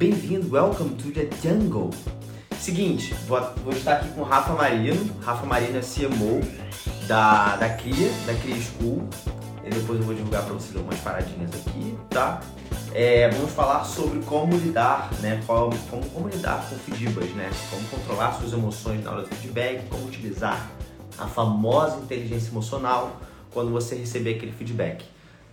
Bem-vindo, welcome to the jungle. Seguinte, vou, vou estar aqui com o Rafa Marino. Rafa Marino é CMO da, da CRIA, da CRIA School. E depois eu vou divulgar para vocês algumas paradinhas aqui, tá? É, vamos falar sobre como lidar, né? Como, como, lidar com feedbacks, né? Como controlar suas emoções na hora do feedback, como utilizar a famosa inteligência emocional quando você receber aquele feedback.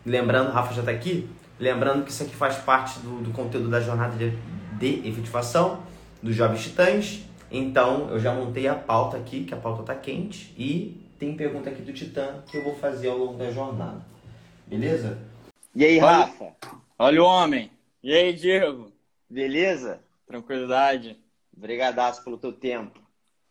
Lembrando, Rafa já está aqui, lembrando que isso aqui faz parte do, do conteúdo da jornada de, de efetivação dos Jovens Titãs. Então, eu já montei a pauta aqui, que a pauta está quente, e tem pergunta aqui do Titã que eu vou fazer ao longo da jornada. Beleza? E aí, Olha- Rafa? Olha o homem. E aí, Diego? Beleza? Tranquilidade? Brigadaço pelo teu tempo.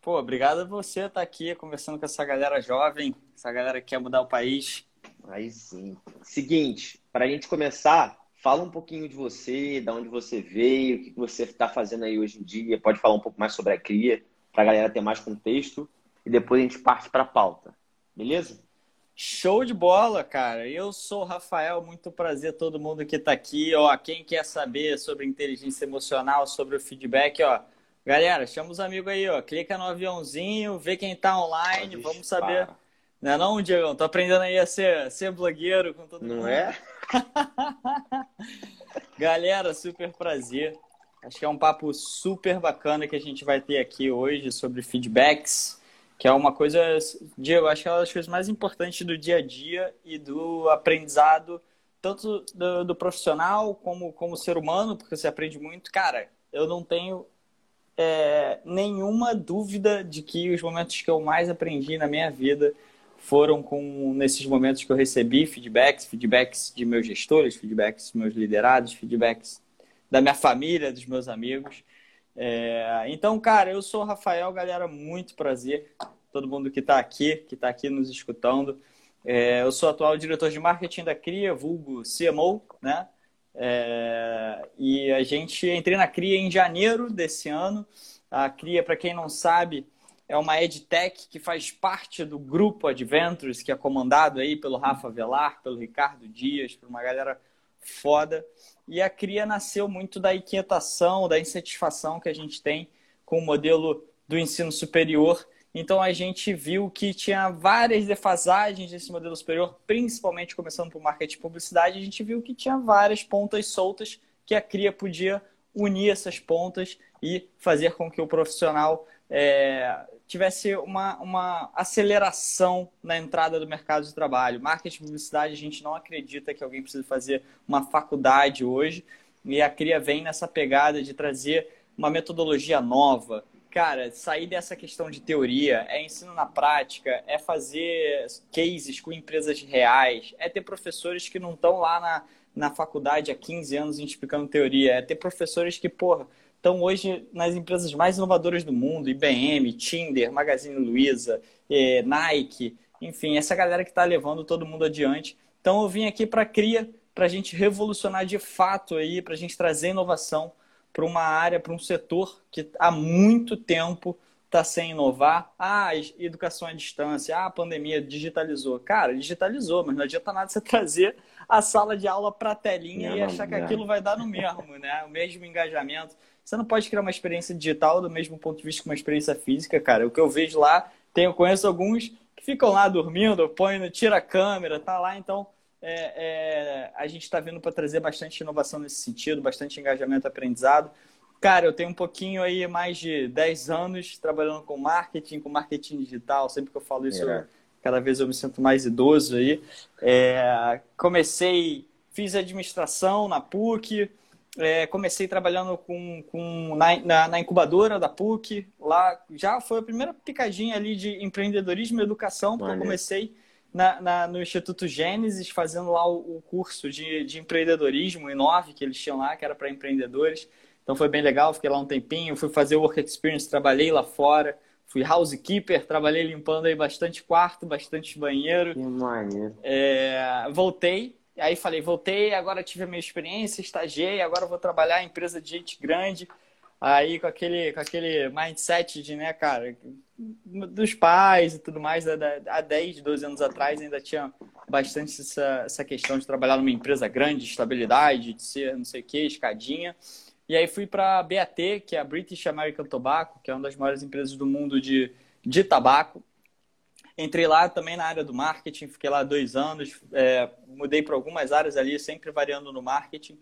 Pô, obrigado a você estar aqui conversando com essa galera jovem, essa galera que quer mudar o país. Aí sim. Seguinte, para a gente começar, fala um pouquinho de você, de onde você veio, o que você está fazendo aí hoje em dia. Pode falar um pouco mais sobre a cria, para a galera ter mais contexto. E depois a gente parte para a pauta. Beleza? Show de bola, cara. Eu sou o Rafael, muito prazer todo mundo que tá aqui. Ó, quem quer saber sobre inteligência emocional, sobre o feedback, ó, galera, chama os amigos aí, ó, clica no aviãozinho, vê quem tá online, vamos saber. Não é não, Diego? Tô aprendendo aí a ser, ser blogueiro com todo mundo. Não é? Galera, super prazer. Acho que é um papo super bacana que a gente vai ter aqui hoje sobre feedbacks, que é uma coisa, Diego, acho que é uma das coisas mais importantes do dia a dia e do aprendizado, tanto do, do profissional como como ser humano, porque você aprende muito. Cara, eu não tenho é, nenhuma dúvida de que os momentos que eu mais aprendi na minha vida foram com nesses momentos que eu recebi feedbacks, feedbacks de meus gestores, feedbacks dos meus liderados, feedbacks da minha família, dos meus amigos. É, então, cara, eu sou o Rafael, galera, muito prazer. Todo mundo que está aqui, que está aqui nos escutando. É, eu sou atual diretor de marketing da CRIA, vulgo CMO, né? É, e a gente entrei na CRIA em janeiro desse ano. A CRIA, para quem não sabe, é uma edtech que faz parte do grupo Adventures, que é comandado aí pelo Rafa Velar, pelo Ricardo Dias, por uma galera foda. E a CRIA nasceu muito da inquietação, da insatisfação que a gente tem com o modelo do ensino superior. Então a gente viu que tinha várias defasagens desse modelo superior, principalmente começando por marketing e publicidade, a gente viu que tinha várias pontas soltas que a CRIA podia unir essas pontas e fazer com que o profissional é, tivesse uma, uma aceleração na entrada do mercado de trabalho. Marketing e publicidade, a gente não acredita que alguém precisa fazer uma faculdade hoje, e a CRIA vem nessa pegada de trazer uma metodologia nova. Cara, sair dessa questão de teoria, é ensino na prática, é fazer cases com empresas reais, é ter professores que não estão lá na, na faculdade há 15 anos explicando teoria, é ter professores que, porra, estão hoje nas empresas mais inovadoras do mundo, IBM, Tinder, Magazine Luiza, eh, Nike, enfim, essa galera que está levando todo mundo adiante. Então eu vim aqui para a CRIA, para a gente revolucionar de fato aí, para a gente trazer inovação para uma área, para um setor que há muito tempo está sem inovar. Ah, educação à distância, ah, a pandemia digitalizou. Cara, digitalizou, mas não adianta nada você trazer a sala de aula para a telinha Não, e achar que não. aquilo vai dar no mesmo, né? O mesmo engajamento. Você não pode criar uma experiência digital do mesmo ponto de vista que uma experiência física, cara. O que eu vejo lá, tenho, conheço alguns que ficam lá dormindo, põe, no- tira a câmera, tá lá, então é, é, a gente está vindo para trazer bastante inovação nesse sentido, bastante engajamento aprendizado. Cara, eu tenho um pouquinho aí, mais de 10 anos trabalhando com marketing, com marketing digital. Sempre que eu falo isso, É. eu- cada vez eu me sinto mais idoso aí. É, comecei, fiz administração na PUC, é, comecei trabalhando com, com na, na, na incubadora da PUC. Lá já foi a primeira picadinha ali de empreendedorismo e educação, porque eu comecei na, na- no Instituto Gênesis, fazendo lá o, o curso de, de empreendedorismo, Inove, que eles tinham lá, que era para empreendedores. Então foi bem legal, fiquei lá um tempinho, fui fazer Work Experience, trabalhei lá fora, fui housekeeper, trabalhei limpando aí bastante quarto, bastante banheiro. Que maneiro. É, voltei, aí falei, voltei, agora tive a minha experiência, estagiei, agora vou trabalhar em empresa de gente grande. Aí com aquele, com aquele mindset de, né, cara, dos pais e tudo mais, da- há 10, 12 anos atrás ainda tinha bastante essa, essa questão de trabalhar numa empresa grande, de estabilidade, de ser não sei o que, escadinha. E aí fui para a BAT, que é a British American Tobacco, que é uma das maiores empresas do mundo de, de tabaco. Entrei lá também na área do marketing, fiquei lá dois anos, é, mudei para algumas áreas ali, sempre variando no marketing.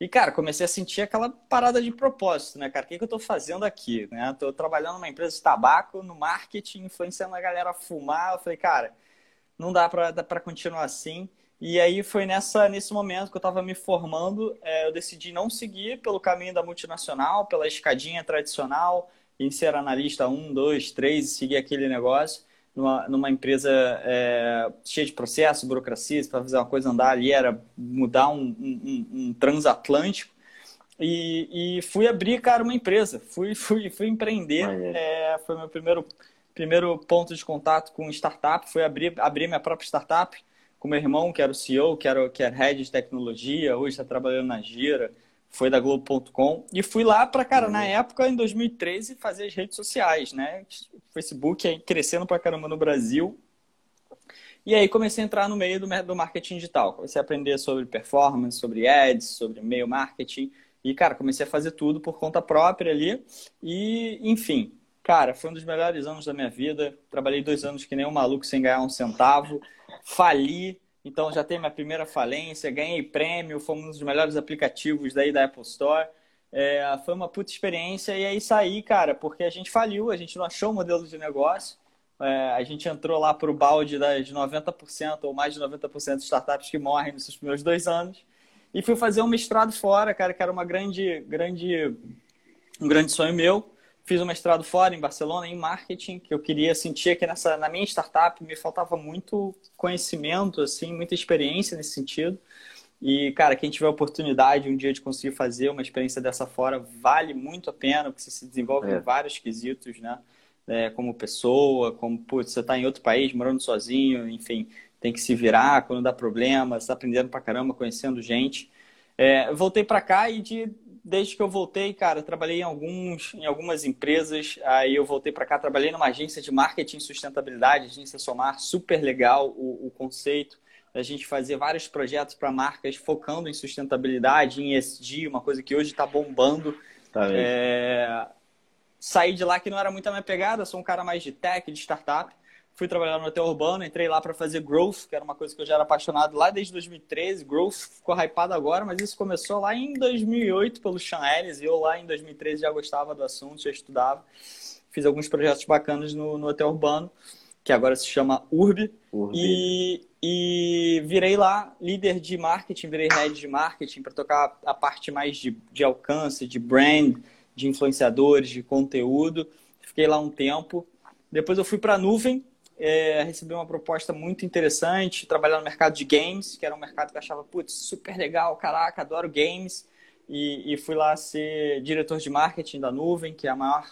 E, cara, comecei a sentir aquela parada de propósito, né, cara? O que, que eu estou fazendo aqui? Né? Trabalhando numa empresa de tabaco, no marketing, influenciando a galera a fumar. Eu falei, cara, não dá para continuar assim. E aí foi nessa, nesse momento que eu estava me formando, é, eu decidi não seguir pelo caminho da multinacional, pela escadinha tradicional, em ser analista um, dois, três, seguir aquele negócio numa, numa empresa é, cheia de processos, burocracias, para fazer uma coisa andar ali era mudar um, um, um transatlântico. E, e, fui abrir, cara, uma empresa. Fui, fui, fui empreender. É, foi meu primeiro, primeiro ponto de contato com startup. Foi abrir, abrir minha própria startup com meu irmão, que era o CEO, que era, que era head de tecnologia. Hoje está trabalhando na Gira foi da Globo.com e fui lá para cara uhum. na época em 2013 fazer as redes sociais, né? O Facebook aí crescendo para caramba no Brasil. E aí comecei a entrar no meio do, do marketing digital. Comecei a aprender sobre performance, sobre ads, sobre e-mail marketing e cara, comecei a fazer tudo por conta própria ali. E, enfim, cara, foi um dos melhores anos da minha vida. Trabalhei dois anos que nem um maluco sem ganhar um centavo. Fali, então já tem minha primeira falência, ganhei prêmio, fomos um dos melhores aplicativos daí da Apple Store. É, foi uma puta experiência e aí saí, cara, porque a gente faliu, a gente não achou o modelo de negócio. É, a gente entrou lá para o balde das 90% ou mais de 90% de startups que morrem nos seus primeiros dois anos. E fui fazer um mestrado fora, cara, que era uma grande, grande, um grande sonho meu fiz um mestrado fora, em Barcelona, em marketing, que eu queria sentir que nessa, na minha startup me faltava muito conhecimento, assim, muita experiência nesse sentido. E, cara, quem tiver oportunidade um dia de conseguir fazer uma experiência dessa fora, vale muito a pena, porque você se desenvolve é. em vários quesitos, né? É, como pessoa, como, putz, você está em outro país, morando sozinho, enfim, tem que se virar quando dá problema, está aprendendo pra caramba, conhecendo gente. É, voltei para cá e de desde que eu voltei, cara, trabalhei em, alguns, em algumas empresas. Aí eu voltei para cá, trabalhei numa agência de marketing e sustentabilidade, agência Somar, super legal o, o conceito. A gente fazer vários projetos para marcas focando em sustentabilidade, em ESG, uma coisa que hoje está bombando. Tá é... Saí de lá que não era muito a minha pegada, sou um cara mais de tech, de startup fui trabalhar no hotel urbano, entrei lá para fazer growth, que era uma coisa que eu já era apaixonado lá desde 2013. Growth ficou hypado agora, mas isso começou lá em 2008 pelo Sean Ellis, e eu lá em 2013 já gostava do assunto, já estudava. Fiz alguns projetos bacanas no, no hotel urbano, que agora se chama Urb. Urb. E, e virei lá líder de marketing, virei head de marketing para tocar a parte mais de, de alcance, de brand, de influenciadores, de conteúdo. Fiquei lá um tempo. Depois eu fui para a nuvem, é, recebi uma proposta muito interessante, trabalhar no mercado de games, que era um mercado que eu achava, putz, super legal, caraca, adoro games. E, e fui lá ser diretor de marketing da Nuvem, que é a maior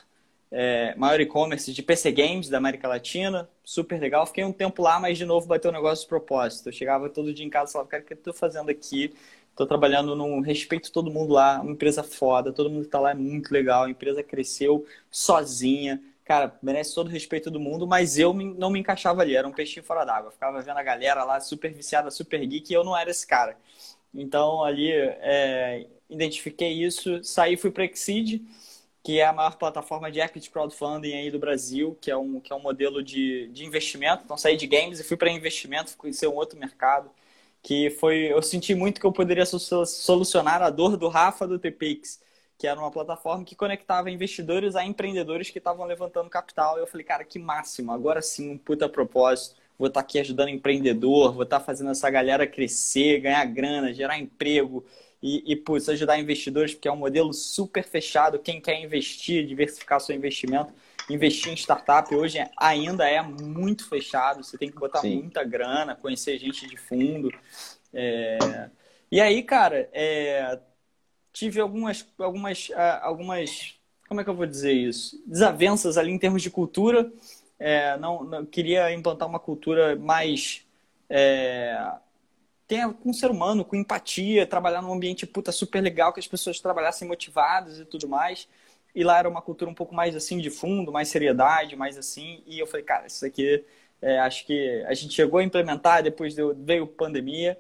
é, maior e-commerce de PC Games da América Latina, super legal. Fiquei um tempo lá, mas de novo bateu um negócio de propósito. Eu chegava todo dia em casa e falava, cara, o que eu estou fazendo aqui? Estou trabalhando no respeito todo mundo lá, uma empresa foda, todo mundo que está lá é muito legal, a empresa cresceu sozinha, cara, merece todo o respeito do mundo, mas eu não me encaixava ali, era um peixinho fora d'água. Ficava vendo a galera lá super viciada, super geek, e eu não era esse cara. Então ali é, identifiquei isso, saí fui para Exceed, que é a maior plataforma de equity crowdfunding aí do Brasil, que é um, que é um modelo de, de investimento. Então saí de games e fui para investimento, conhecer um outro mercado, que foi, eu senti muito que eu poderia solucionar a dor do Rafa do TPX que era uma plataforma que conectava investidores a empreendedores que estavam levantando capital. E eu falei, cara, que máximo, agora sim, um puta propósito. Vou estar tá aqui ajudando empreendedor, vou estar tá fazendo essa galera crescer, ganhar grana, gerar emprego e, e putz, ajudar investidores, porque é um modelo super fechado. Quem quer investir, diversificar seu investimento, investir em startup hoje ainda é muito fechado. Você tem que botar Sim. muita grana, conhecer gente de fundo. É... E aí, cara, é tive algumas, algumas, ah, algumas, como é que eu vou dizer isso? Desavenças ali em termos de cultura. É, não, não, queria implantar uma cultura mais é, com o ser humano, com empatia, trabalhar num ambiente puta super legal, que as pessoas trabalhassem motivadas e tudo mais. E lá era uma cultura um pouco mais assim de fundo, mais seriedade, mais assim. E eu falei, cara, isso aqui é, acho que a gente chegou a implementar, depois deu, veio pandemia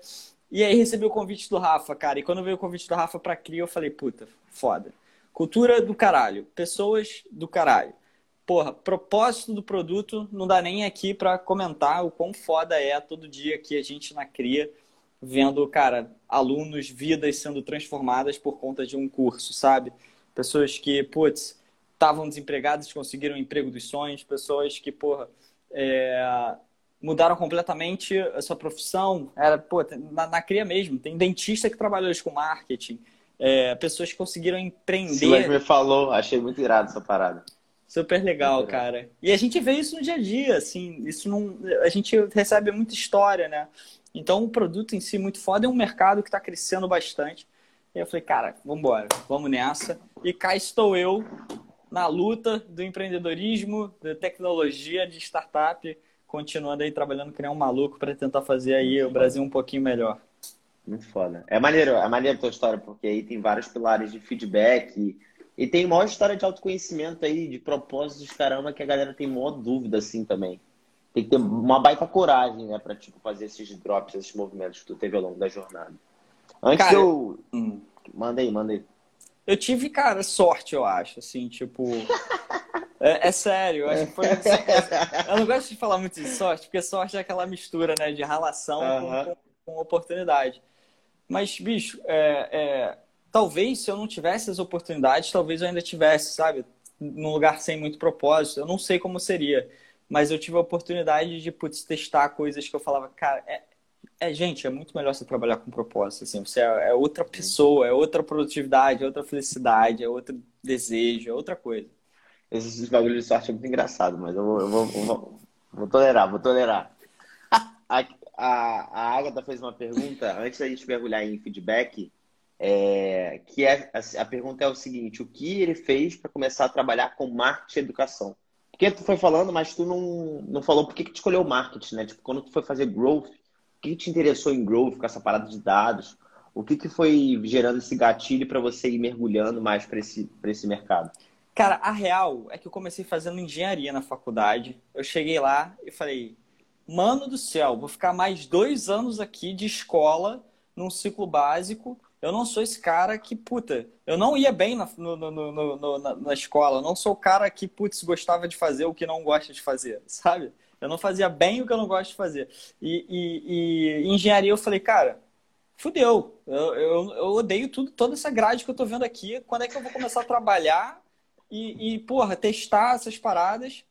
E aí recebi o convite do Rafa, cara. E quando veio o convite do Rafa pra Cria, eu falei, puta, foda. Cultura do caralho. Pessoas do caralho. Porra, propósito do produto não dá nem aqui para comentar o quão foda é todo dia que a gente na Cria vendo, cara, alunos, vidas sendo transformadas por conta de um curso, sabe? Pessoas que, putz, estavam desempregadas, conseguiram o emprego dos sonhos, pessoas que, porra, é, mudaram completamente a sua profissão. Era, pô, na, na CRIA mesmo, tem dentista que trabalha hoje com marketing, é, pessoas que conseguiram empreender. Silas me falou, achei muito irado essa parada. Super legal, cara. E a gente vê isso no dia a dia, assim, isso não. A gente recebe muita história, né? Então o produto em si muito foda é um mercado que está crescendo bastante. E eu falei, cara, vamos embora, vamos nessa. E cá estou eu na luta do empreendedorismo, da tecnologia, de startup, continuando aí trabalhando que nem um maluco para tentar fazer aí o Brasil um pouquinho melhor. Muito foda. É maneiro, é maneiro a tua história, porque aí tem vários pilares de feedback e, e tem maior história de autoconhecimento aí, de propósitos, caramba, que a galera tem maior dúvida assim também. Tem que ter uma baita coragem, né, pra tipo, fazer esses drops, esses movimentos que tu teve ao longo da jornada. Antes Cara, eu. Hum. Manda aí, manda aí. Eu tive, cara, sorte, eu acho, assim, tipo. é, é, sério, eu acho que foi. eu não gosto de falar muito de sorte, porque sorte é aquela mistura, né, de relação com, com, com, oportunidade. Mas, bicho, é, é, talvez se eu não tivesse as oportunidades, talvez eu ainda tivesse, sabe, num lugar sem muito propósito. Eu não sei como seria, mas eu tive a oportunidade de, putz, testar coisas que eu falava, cara, é, é, gente, é muito melhor você trabalhar com propósito, assim, você é, é, outra pessoa, é outra produtividade, é outra felicidade, é outro desejo, é outra coisa. Esses bagulhos de sorte é muito engraçado, mas eu vou, eu vou, eu vou, vou tolerar, vou tolerar. A, a, a Agatha fez uma pergunta, antes da gente mergulhar em feedback, é, que é, a, a pergunta é o seguinte, o que ele fez para começar a trabalhar com marketing e educação? Porque tu foi falando, mas tu não, não falou por que, que tu escolheu marketing, né? Tipo, quando tu foi fazer growth, o que te interessou em growth, com essa parada de dados? O que, que foi gerando esse gatilho para você ir mergulhando mais para esse, esse mercado? Cara, a real é que eu comecei fazendo engenharia na faculdade. Eu cheguei lá e falei, mano do céu, vou ficar mais dois anos aqui de escola, num ciclo básico. Eu não sou esse cara que, puta, eu não ia bem na, no, no, no, na, na escola. Eu não sou o cara que, putz, gostava de fazer o que não gosta de fazer, sabe? Eu não fazia bem o que eu não gosto de fazer. E, e, e engenharia eu falei, cara, fudeu. Eu, eu, eu, odeio tudo, toda essa grade que eu tô vendo aqui. Quando é que eu vou começar a trabalhar e, e porra, testar essas paradas?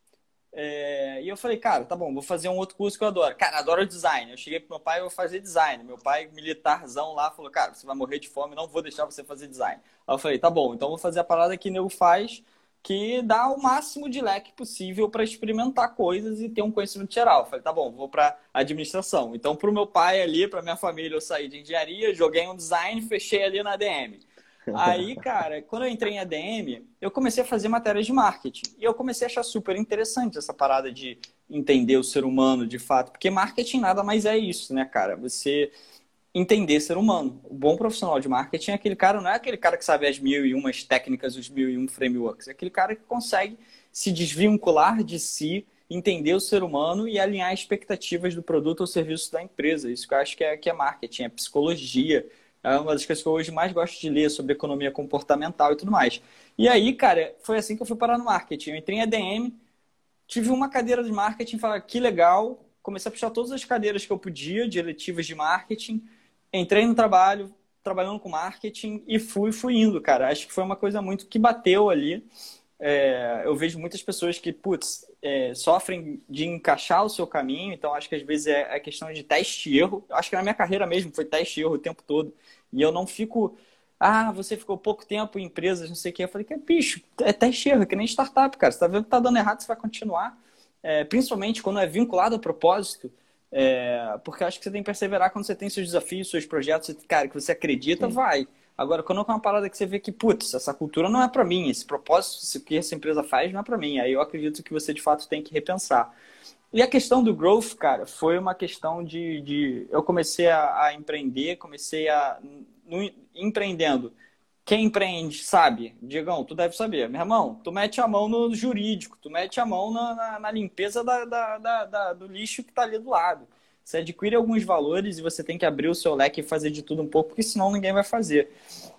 É, e eu falei, cara, tá bom, vou fazer um outro curso que eu adoro. Cara, adoro design. Eu cheguei pro meu pai e vou fazer design. Meu pai, militarzão lá, falou, cara, você vai morrer de fome, não vou deixar você fazer design. Aí eu falei, tá bom, então vou fazer a parada que o nego faz que dá o máximo de leque possível para experimentar coisas e ter um conhecimento geral. falei, tá bom, vou para administração. Então, para o meu pai ali, para minha família, eu saí de engenharia, joguei um design, fechei ali na ADM. Aí, cara, quando eu entrei em ADM, eu comecei a fazer matérias de marketing. E eu comecei a achar super interessante essa parada de entender o ser humano de fato. Porque marketing nada mais é isso, né, cara? Você entender ser humano. O bom profissional de marketing é aquele cara, não é aquele cara que sabe as mil e umas técnicas, os mil e um frameworks, é aquele cara que consegue se desvincular de si, entender o ser humano e alinhar expectativas do produto ou serviço da empresa. Isso que eu acho que é, que é marketing, é psicologia. É uma das coisas que eu hoje mais gosto de ler sobre economia comportamental e tudo mais. E aí, cara, foi assim que eu fui parar no marketing. Eu entrei em ADM, tive uma cadeira de marketing, falei, que legal, comecei a puxar todas as cadeiras que eu podia de eletivas de marketing, entrei no trabalho, trabalhando com marketing e fui, fui indo, cara. Acho que foi uma coisa muito que bateu ali. É, eu vejo muitas pessoas que, putz, é, sofrem de encaixar o seu caminho, então acho que às vezes é, é questão de teste e erro. Acho que na minha carreira mesmo foi teste e erro o tempo todo. E eu não fico, ah, você ficou pouco tempo em empresas, não sei o que. Eu falei que é bicho, é teste erro, é que nem startup, cara. Você tá vendo que tá dando errado, você vai continuar. É, principalmente quando é vinculado a propósito. É, porque acho que você tem que perseverar quando você tem seus desafios, seus projetos, cara, que você acredita, Sim. vai. Agora, quando é uma parada que você vê que, putz, essa cultura não é para mim, esse propósito, o que essa empresa faz não é para mim, aí eu acredito que você de fato tem que repensar. E a questão do growth, cara, foi uma questão de. de eu comecei a, a empreender, comecei a. No, empreendendo quem empreende sabe, Diegão, tu deve saber. Meu irmão, tu mete a mão no jurídico, tu mete a mão na, na, na limpeza da, da, da, do lixo que está ali do lado. Você adquire alguns valores e você tem que abrir o seu leque e fazer de tudo um pouco, porque senão ninguém vai fazer.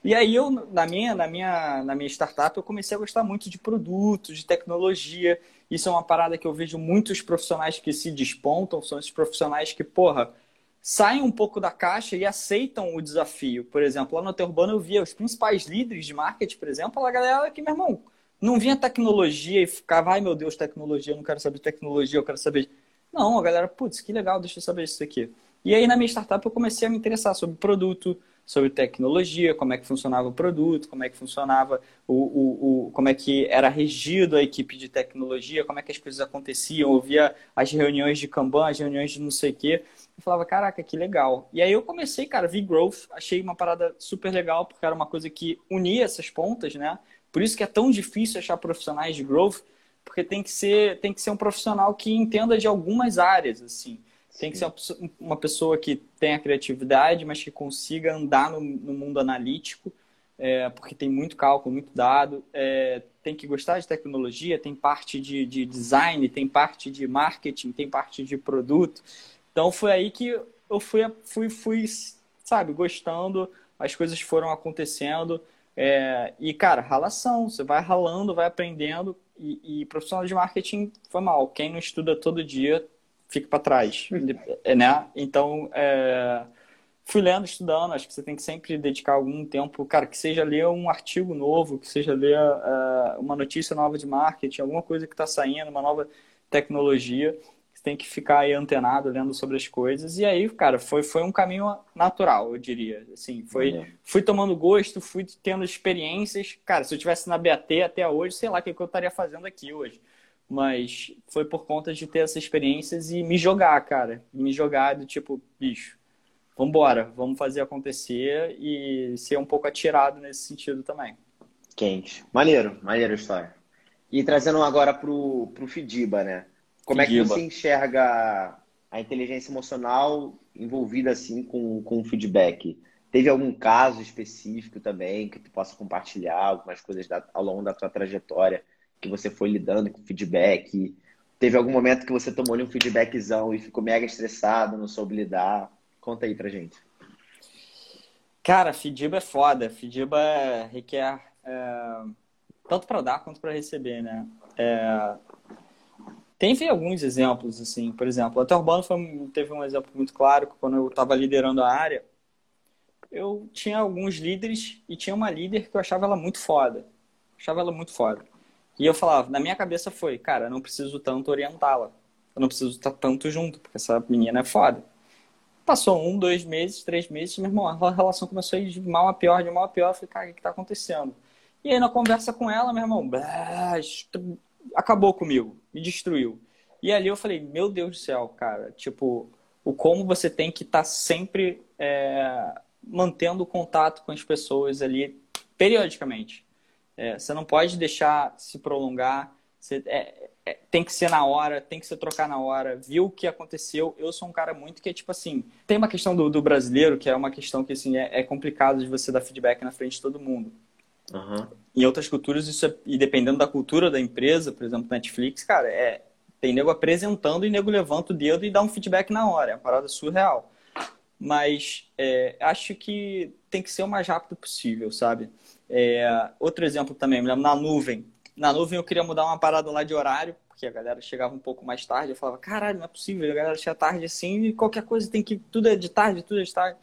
E aí eu, na minha, na minha, na minha startup, eu comecei a gostar muito de produtos, de tecnologia. Isso é uma parada que eu vejo muitos profissionais que se despontam, são esses profissionais que, porra, saem um pouco da caixa e aceitam o desafio. Por exemplo, lá no Urbano eu via os principais líderes de marketing, por exemplo, a galera que, meu irmão, não vinha tecnologia e ficava, ai meu Deus, tecnologia, eu não quero saber tecnologia, eu quero saber. Não, a galera, putz, que legal, deixa eu saber isso aqui. E aí na minha startup eu comecei a me interessar sobre produto, sobre tecnologia, como é que funcionava o produto, como é que funcionava o, o, o, como é que era regido a equipe de tecnologia, como é que as coisas aconteciam, eu via as reuniões de Kanban, as reuniões de não sei o quê. Eu falava, caraca, que legal. E aí eu comecei, cara, vi growth, achei uma parada super legal, porque era uma coisa que unia essas pontas, né? Por isso que é tão difícil achar profissionais de growth, porque tem que ser, tem que ser um profissional que entenda de algumas áreas, assim. Tem que ser uma pessoa que tenha criatividade, mas que consiga andar no, no mundo analítico, é, porque tem muito cálculo, muito dado. É, tem que gostar de tecnologia, tem parte de, de design, tem parte de marketing, tem parte de produto. Então foi aí que eu fui, fui, fui sabe, gostando, as coisas foram acontecendo. É, e, cara, ralação, você vai ralando, vai aprendendo. E, e, profissional de marketing foi mal. Quem não estuda todo dia fica para trás, é, né? Então, é, fui lendo, estudando. Acho que você tem que sempre dedicar algum tempo, cara, que seja ler um artigo novo, que seja ler é, uma notícia nova de marketing, alguma coisa que está saindo, uma nova tecnologia tem que ficar aí antenado, lendo sobre as coisas. E aí, cara, foi, foi um caminho natural, eu diria. Assim, foi, uhum. fui tomando gosto, fui tendo experiências. Cara, se eu tivesse na BAT até hoje, sei lá o que, que eu estaria fazendo aqui hoje. Mas foi por conta de ter essas experiências e me jogar, cara. Me jogar do tipo, bicho, vambora, vamos fazer acontecer e ser um pouco atirado nesse sentido também. Quente. Maneiro, maneiro a história. E trazendo agora pro, pro Fidiba, né? Como é que você enxerga a inteligência emocional envolvida assim com, com o feedback? Teve algum caso específico também que tu possa compartilhar, algumas coisas da, ao longo da tua trajetória que você foi lidando com feedback? Teve algum momento que você tomou um feedbackzão e ficou mega estressado, não soube lidar? Conta aí pra gente. Cara, Fidiba é foda. Fidiba requer é, tanto para dar quanto para receber, né? É, Teve alguns exemplos, assim, por exemplo, até Urbano foi, teve um exemplo muito claro, que quando eu estava liderando a área, eu tinha alguns líderes e tinha uma líder que eu achava ela muito foda. achava ela muito foda. E eu falava, na minha cabeça foi, cara, eu não preciso tanto orientá-la. Eu não preciso estar tanto junto, porque essa menina é foda. Passou um, dois meses, três meses, meu irmão, a relação começou a ir de mal a pior, de mal a pior. Eu falei, cara, o que está acontecendo? E aí, na conversa com ela, meu irmão, acabou comigo, me destruiu. E ali eu falei, meu Deus do céu, cara, tipo, o como você tem que estar tá sempre é, mantendo contato com as pessoas ali periodicamente. É, você não pode deixar se prolongar, você, é, é, tem que ser na hora, tem que ser trocar na hora, viu o que aconteceu. Eu sou um cara muito que é tipo assim, tem uma questão do, do brasileiro que é uma questão que assim, é, é complicado de você dar feedback na frente de todo mundo. Uhum. Em outras culturas, isso é, e dependendo da cultura da empresa, por exemplo, Netflix, cara, é, tem nego apresentando e nego levanta o dedo e dá um feedback na hora. É uma parada surreal. Mas é, acho que tem que ser o mais rápido possível, sabe? É, outro exemplo também, lembro na nuvem. Na nuvem eu queria mudar uma parada lá de horário, porque a galera chegava um pouco mais tarde. Eu falava, caralho, não é possível, a galera chega tarde assim e qualquer coisa tem que. Tudo é de tarde, tudo é de tarde.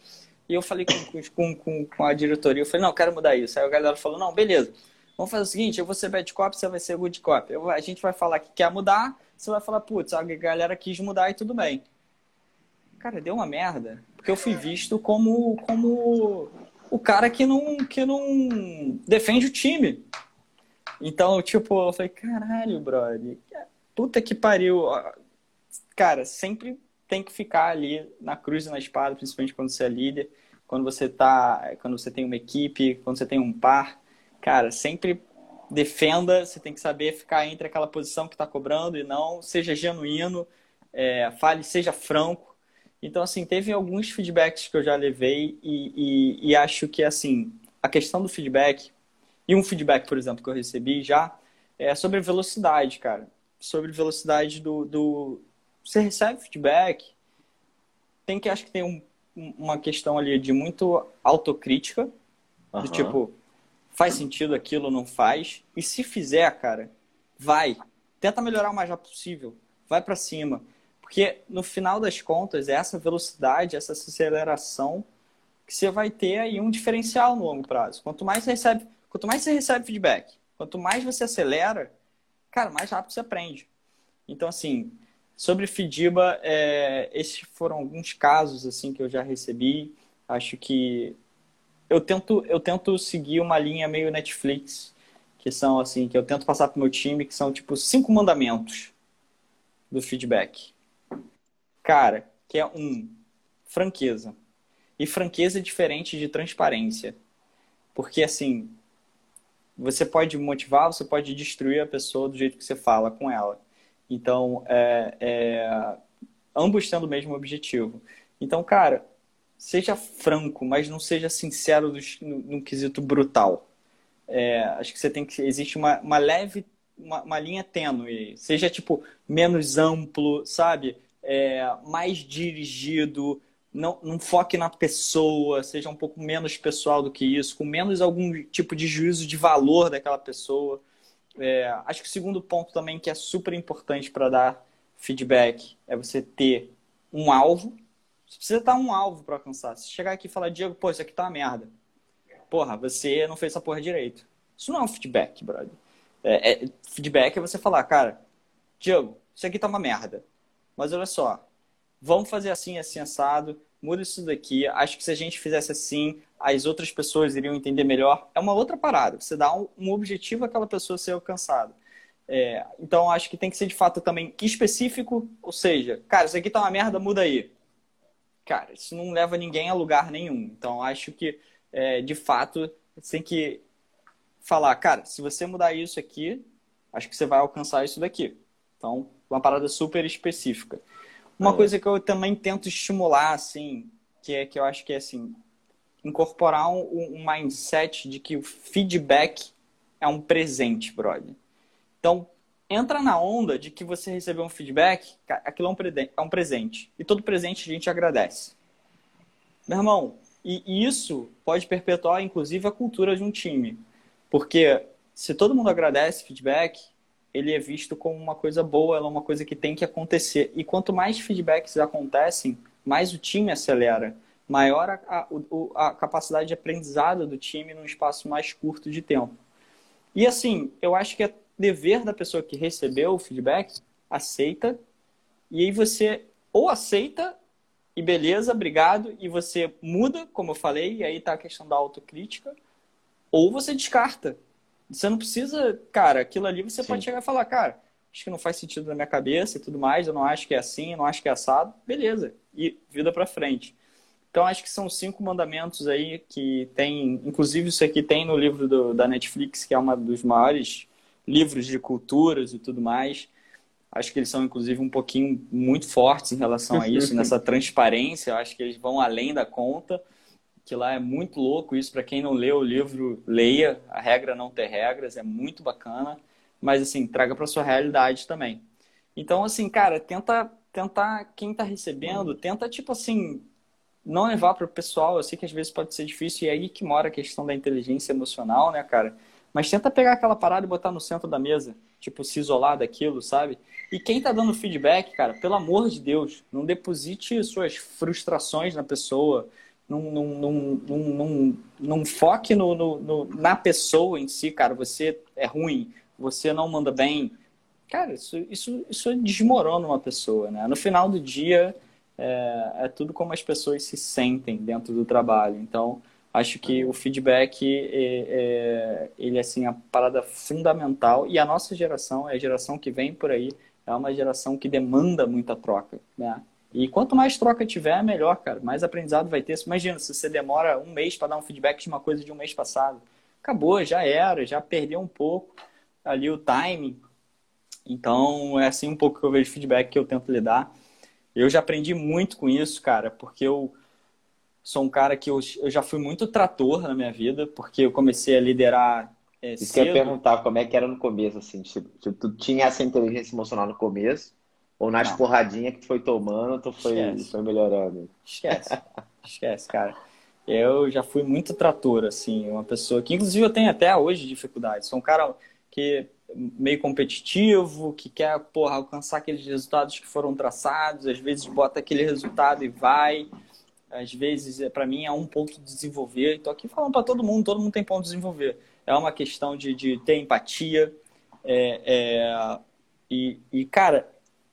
E eu falei com, com, com, com a diretoria, eu falei, não, quero mudar isso. Aí a galera falou, não, beleza. Vamos fazer o seguinte, eu vou ser bad cop, você vai ser good cop. Eu, a gente vai falar que quer mudar, você vai falar, putz, a galera quis mudar e tudo bem. Cara, deu uma merda. Porque eu fui visto como, como o cara que não, que não defende o time. Então, tipo, eu falei, caralho, brother. Puta que pariu. Cara, sempre tem que ficar ali na cruz e na espada, principalmente quando você é líder, quando você tá, quando você tem uma equipe, quando você tem um par, cara, sempre defenda, você tem que saber ficar entre aquela posição que está cobrando e não, seja genuíno, é, fale, seja franco. Então, assim, teve alguns feedbacks que eu já levei e, e, e acho que, assim, a questão do feedback, e um feedback, por exemplo, que eu recebi já, é sobre velocidade, cara. Sobre velocidade do, do, você recebe feedback, tem que, acho que tem um, uma questão ali de muito autocrítica, uhum. do tipo, faz sentido aquilo, não faz. E se fizer, cara, vai. Tenta melhorar o mais rápido possível. Vai para cima. Porque no final das contas, é essa velocidade, essa aceleração que você vai ter aí um diferencial no longo prazo. Quanto mais você recebe, quanto mais você recebe feedback, quanto mais você acelera, cara, mais rápido você aprende. Então, assim, sobre Fidiba, é, esses foram alguns casos assim que eu já recebi. Acho que eu tento, eu tento seguir uma linha meio Netflix, que são assim, que eu tento passar pro meu time, que são tipo cinco mandamentos do feedback. Cara, que é um, franqueza. E franqueza é diferente de transparência. Porque assim, você pode motivar, você pode destruir a pessoa do jeito que você fala com ela. Então, é, é, ambos tendo o mesmo objetivo. Então, cara, seja franco, mas não seja sincero no, no quesito brutal. É, acho que você tem que. Existe uma, uma leve. Uma, uma linha tênue. Seja, tipo, menos amplo, sabe? É, mais dirigido. Não, não foque na pessoa, seja um pouco menos pessoal do que isso, com menos algum tipo de juízo de valor daquela pessoa. É, acho que o segundo ponto também que é super importante para dar feedback é você ter um alvo. Você precisa dar um alvo para alcançar. Se chegar aqui e falar, Diego, pô, isso aqui tá uma merda. Porra, você não fez essa porra direito. Isso não é um feedback, brother. É, é, feedback é você falar, cara, Diego, isso aqui tá uma merda. Mas olha só, vamos fazer assim, assim, assado, muda isso daqui. Acho que se a gente fizesse assim, as outras pessoas iriam entender melhor. É uma outra parada. Você dá um, objetivo àquela pessoa ser alcançada. É, então, acho que tem que ser de fato também específico. Ou seja, cara, isso aqui tá uma merda, muda aí. Cara, isso não leva ninguém a lugar nenhum. Então, acho que, é, de fato, você tem que falar, cara, se você mudar isso aqui, acho que você vai alcançar isso daqui. Então, uma parada super específica. Uma é. coisa que eu também tento estimular, assim, que é que eu acho que é assim, incorporar um, um mindset de que o feedback é um presente, brother. Então, entra na onda de que você recebeu um feedback, aquilo é um, é um presente. E todo presente a gente agradece. Meu irmão, e isso pode perpetuar, inclusive, a cultura de um time. Porque se todo mundo agradece feedback, ele é visto como uma coisa boa, ela é uma coisa que tem que acontecer. E quanto mais feedbacks acontecem, mais o time acelera maior a, a, a, capacidade de aprendizado do time num espaço mais curto de tempo. E assim, eu acho que é dever da pessoa que recebeu o feedback, aceita, e aí você ou aceita e beleza, obrigado, e você muda, como eu falei, e aí tá a questão da autocrítica, ou você descarta. Você não precisa, cara, aquilo ali você Sim. pode chegar e falar, cara, acho que não faz sentido na minha cabeça e tudo mais, eu não acho que é assim, eu não acho que é assado, beleza, e vida para frente. Então, acho que são cinco mandamentos aí que tem, inclusive isso aqui tem no livro do, da Netflix, que é um dos maiores livros de culturas e tudo mais. Acho que eles são, inclusive, um pouquinho muito fortes em relação a isso, nessa transparência. Eu acho que eles vão além da conta, que lá é muito louco isso. Para quem não leu o livro, leia. A regra não ter regras, é muito bacana. Mas, assim, traga para sua realidade também. Então, assim, cara, tenta, tentar, quem está recebendo, tenta, tipo assim, não levar para o pessoal. Eu sei que às vezes pode ser difícil e é aí que mora a questão da inteligência emocional, né, cara? Mas tenta pegar aquela parada e botar no centro da mesa, tipo, se isolar daquilo, sabe? E quem tá dando feedback, cara, pelo amor de Deus, não deposite suas frustrações na pessoa, não, não foque no, no, no, na pessoa em si, cara. Você é ruim, você não manda bem. Cara, isso, isso, isso desmorona uma pessoa, né? No final do dia, é, é tudo como as pessoas se sentem dentro do trabalho. Então, acho que o feedback é, é, ele é assim a parada fundamental e a nossa geração é a geração que vem por aí é uma geração que demanda muita troca né e quanto mais troca tiver melhor cara. Mais aprendizado vai ter. Imagina se você demora um mês para dar um feedback de uma coisa de um mês passado. Acabou já era já perdeu um pouco ali o timing. Então é assim um pouco que eu vejo feedback que eu tento lidar. Eu já aprendi muito com isso, cara, porque eu sou um cara que eu, eu já fui muito trator na minha vida, porque eu comecei a liderar é, Isso cedo. que eu ia perguntar, como é que era no começo, assim, se, se tu tinha essa inteligência emocional no começo, Ou nas não. porradinhas que tu foi tomando, tu foi, foi melhorando? Esquece. Esquece, cara. Eu já fui muito trator, assim, uma pessoa que, inclusive, eu tenho até hoje dificuldade. Sou um cara que meio competitivo, que quer, porra, alcançar aqueles resultados que foram traçados, às vezes bota aquele resultado e vai. Às vezes, para mim, é um ponto de desenvolver. Estou aqui falando para todo mundo, todo mundo tem ponto de desenvolver. É uma questão de, de ter empatia. É, é, e, e, cara,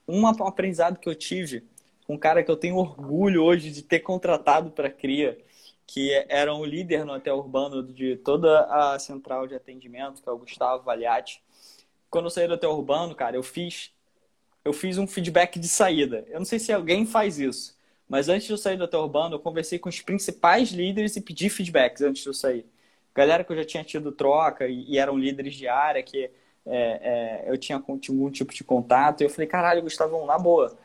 um aprendizado que eu tive com um cara que eu tenho orgulho hoje de ter contratado para CRIA, que era um líder no hotel urbano de toda a central de atendimento, que é o Gustavo Valiati. Quando eu saí do hotel urbano, cara, eu fiz eu fiz um feedback de saída. Eu não sei se alguém faz isso, mas antes de eu sair do hotel urbano, eu conversei com os principais líderes e pedi feedbacks antes de eu sair. Galera que eu já tinha tido troca e, e eram líderes de área, que é, é, eu tinha algum tipo de contato. E eu falei, caralho, Gustavão, na boa.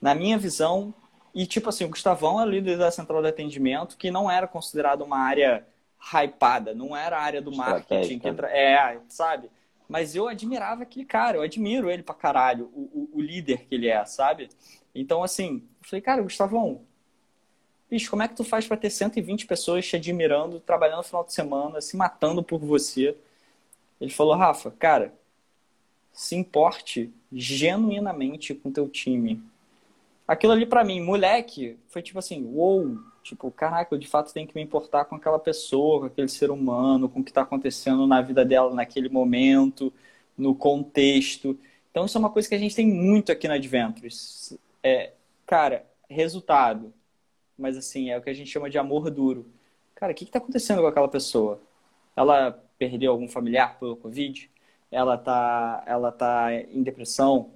Na minha visão, e tipo assim, o Gustavão era líder da central de atendimento, que não era considerado uma área hypada, não era a área do marketing. Que entra... É, sabe? Mas eu admirava aquele cara, eu admiro ele pra caralho, o, o, o líder que ele é, sabe? Então, assim, eu falei, cara, Gustavão, bicho, como é que tu faz para ter 120 pessoas te admirando, trabalhando no final de semana, se matando por você? Ele falou, Rafa, cara, se importe genuinamente com teu time. Aquilo ali para mim, moleque, foi tipo assim, uou, wow, tipo, caraca, eu de fato tenho que me importar com aquela pessoa, com aquele ser humano, com o que está acontecendo na vida dela naquele momento, no contexto. Então isso é uma coisa que a gente tem muito aqui na Adventures. É, cara, resultado. Mas assim, é o que a gente chama de amor duro. Cara, o que está acontecendo com aquela pessoa? Ela perdeu algum familiar pelo Covid? Ela tá, ela tá em depressão.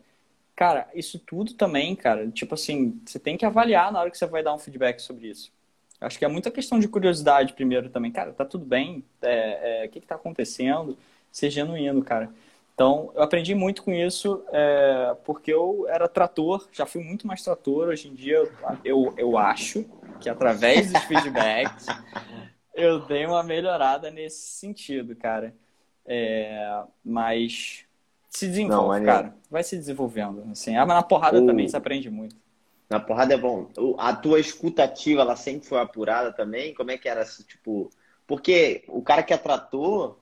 Cara, isso tudo também, cara, tipo assim, você tem que avaliar na hora que você vai dar um feedback sobre isso. Acho que é muita questão de curiosidade primeiro também. Cara, tá tudo bem? É, é, o que que tá acontecendo? Ser genuíno, cara. Então, eu aprendi muito com isso, é, porque eu era trator, já fui muito mais trator. Hoje em dia, eu, eu acho que através dos feedbacks, eu dei uma melhorada nesse sentido, cara. É, mas se desenvolve, Não, cara. Vai se desenvolvendo. Assim. Ah, mas na porrada o... também se aprende muito. Na porrada é bom. A tua escutativa, ela sempre foi apurada também? Como é que era, tipo... Porque o cara que atratou,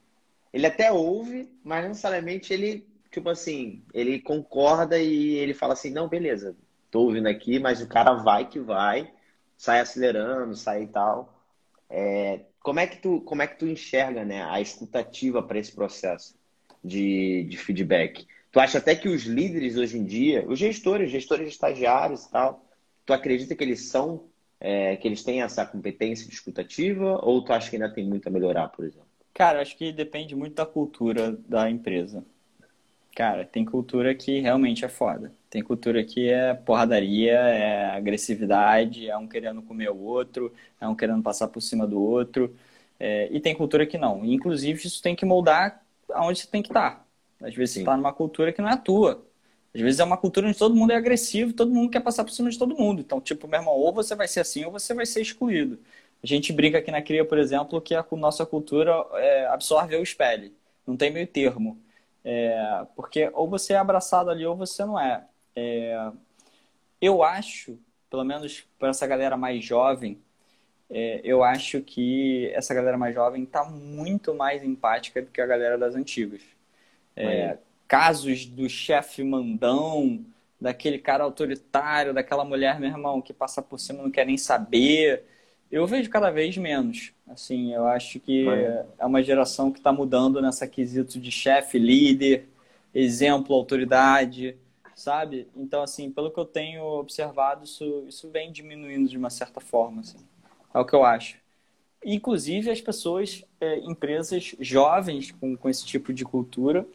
ele até ouve, mas não necessariamente ele, tipo assim, ele concorda e ele fala assim, não, beleza, tô ouvindo aqui, mas o cara vai que vai, sai acelerando, sai e tal. É, como é que tu, como é que tu enxerga né, a escutativa para esse processo de, de feedback? Tu acha até que os líderes hoje em dia, os gestores, gestores estagiários e tal, tu acredita que eles são, é, que eles têm essa competência de escutativa ou tu acha que ainda tem muito a melhorar, por exemplo? Cara, acho que depende muito da cultura da empresa. Cara, tem cultura que realmente é foda. Tem cultura que é porradaria, é agressividade, é um querendo comer o outro, é um querendo passar por cima do outro. É, e tem cultura que não. inclusive, isso tem que moldar aonde você tem que estar. Às vezes Sim. você está numa cultura que não é a tua. Às vezes é uma cultura onde todo mundo é agressivo, todo mundo quer passar por cima de todo mundo. Então, tipo, meu irmão, ou você vai ser assim ou você vai ser excluído. A gente brinca aqui na CRIA, por exemplo, que a nossa cultura é, absorve ou espelhe. Não tem meio termo. É, porque ou você é abraçado ali ou você não é. é eu acho, pelo menos para essa galera mais jovem, é, eu acho que essa galera mais jovem está muito mais empática do que a galera das antigas. É, casos do chefe mandão, daquele cara autoritário, daquela mulher, meu irmão, que passa por cima não quer nem saber eu vejo cada vez menos. Assim, eu acho que é uma geração que está mudando nessa quesito de chefe, líder, exemplo, autoridade, sabe? Então, assim, pelo que eu tenho observado, isso, isso vem diminuindo de uma certa forma, assim. É o que eu acho. Inclusive, as pessoas, é, empresas jovens com, com esse tipo de cultura,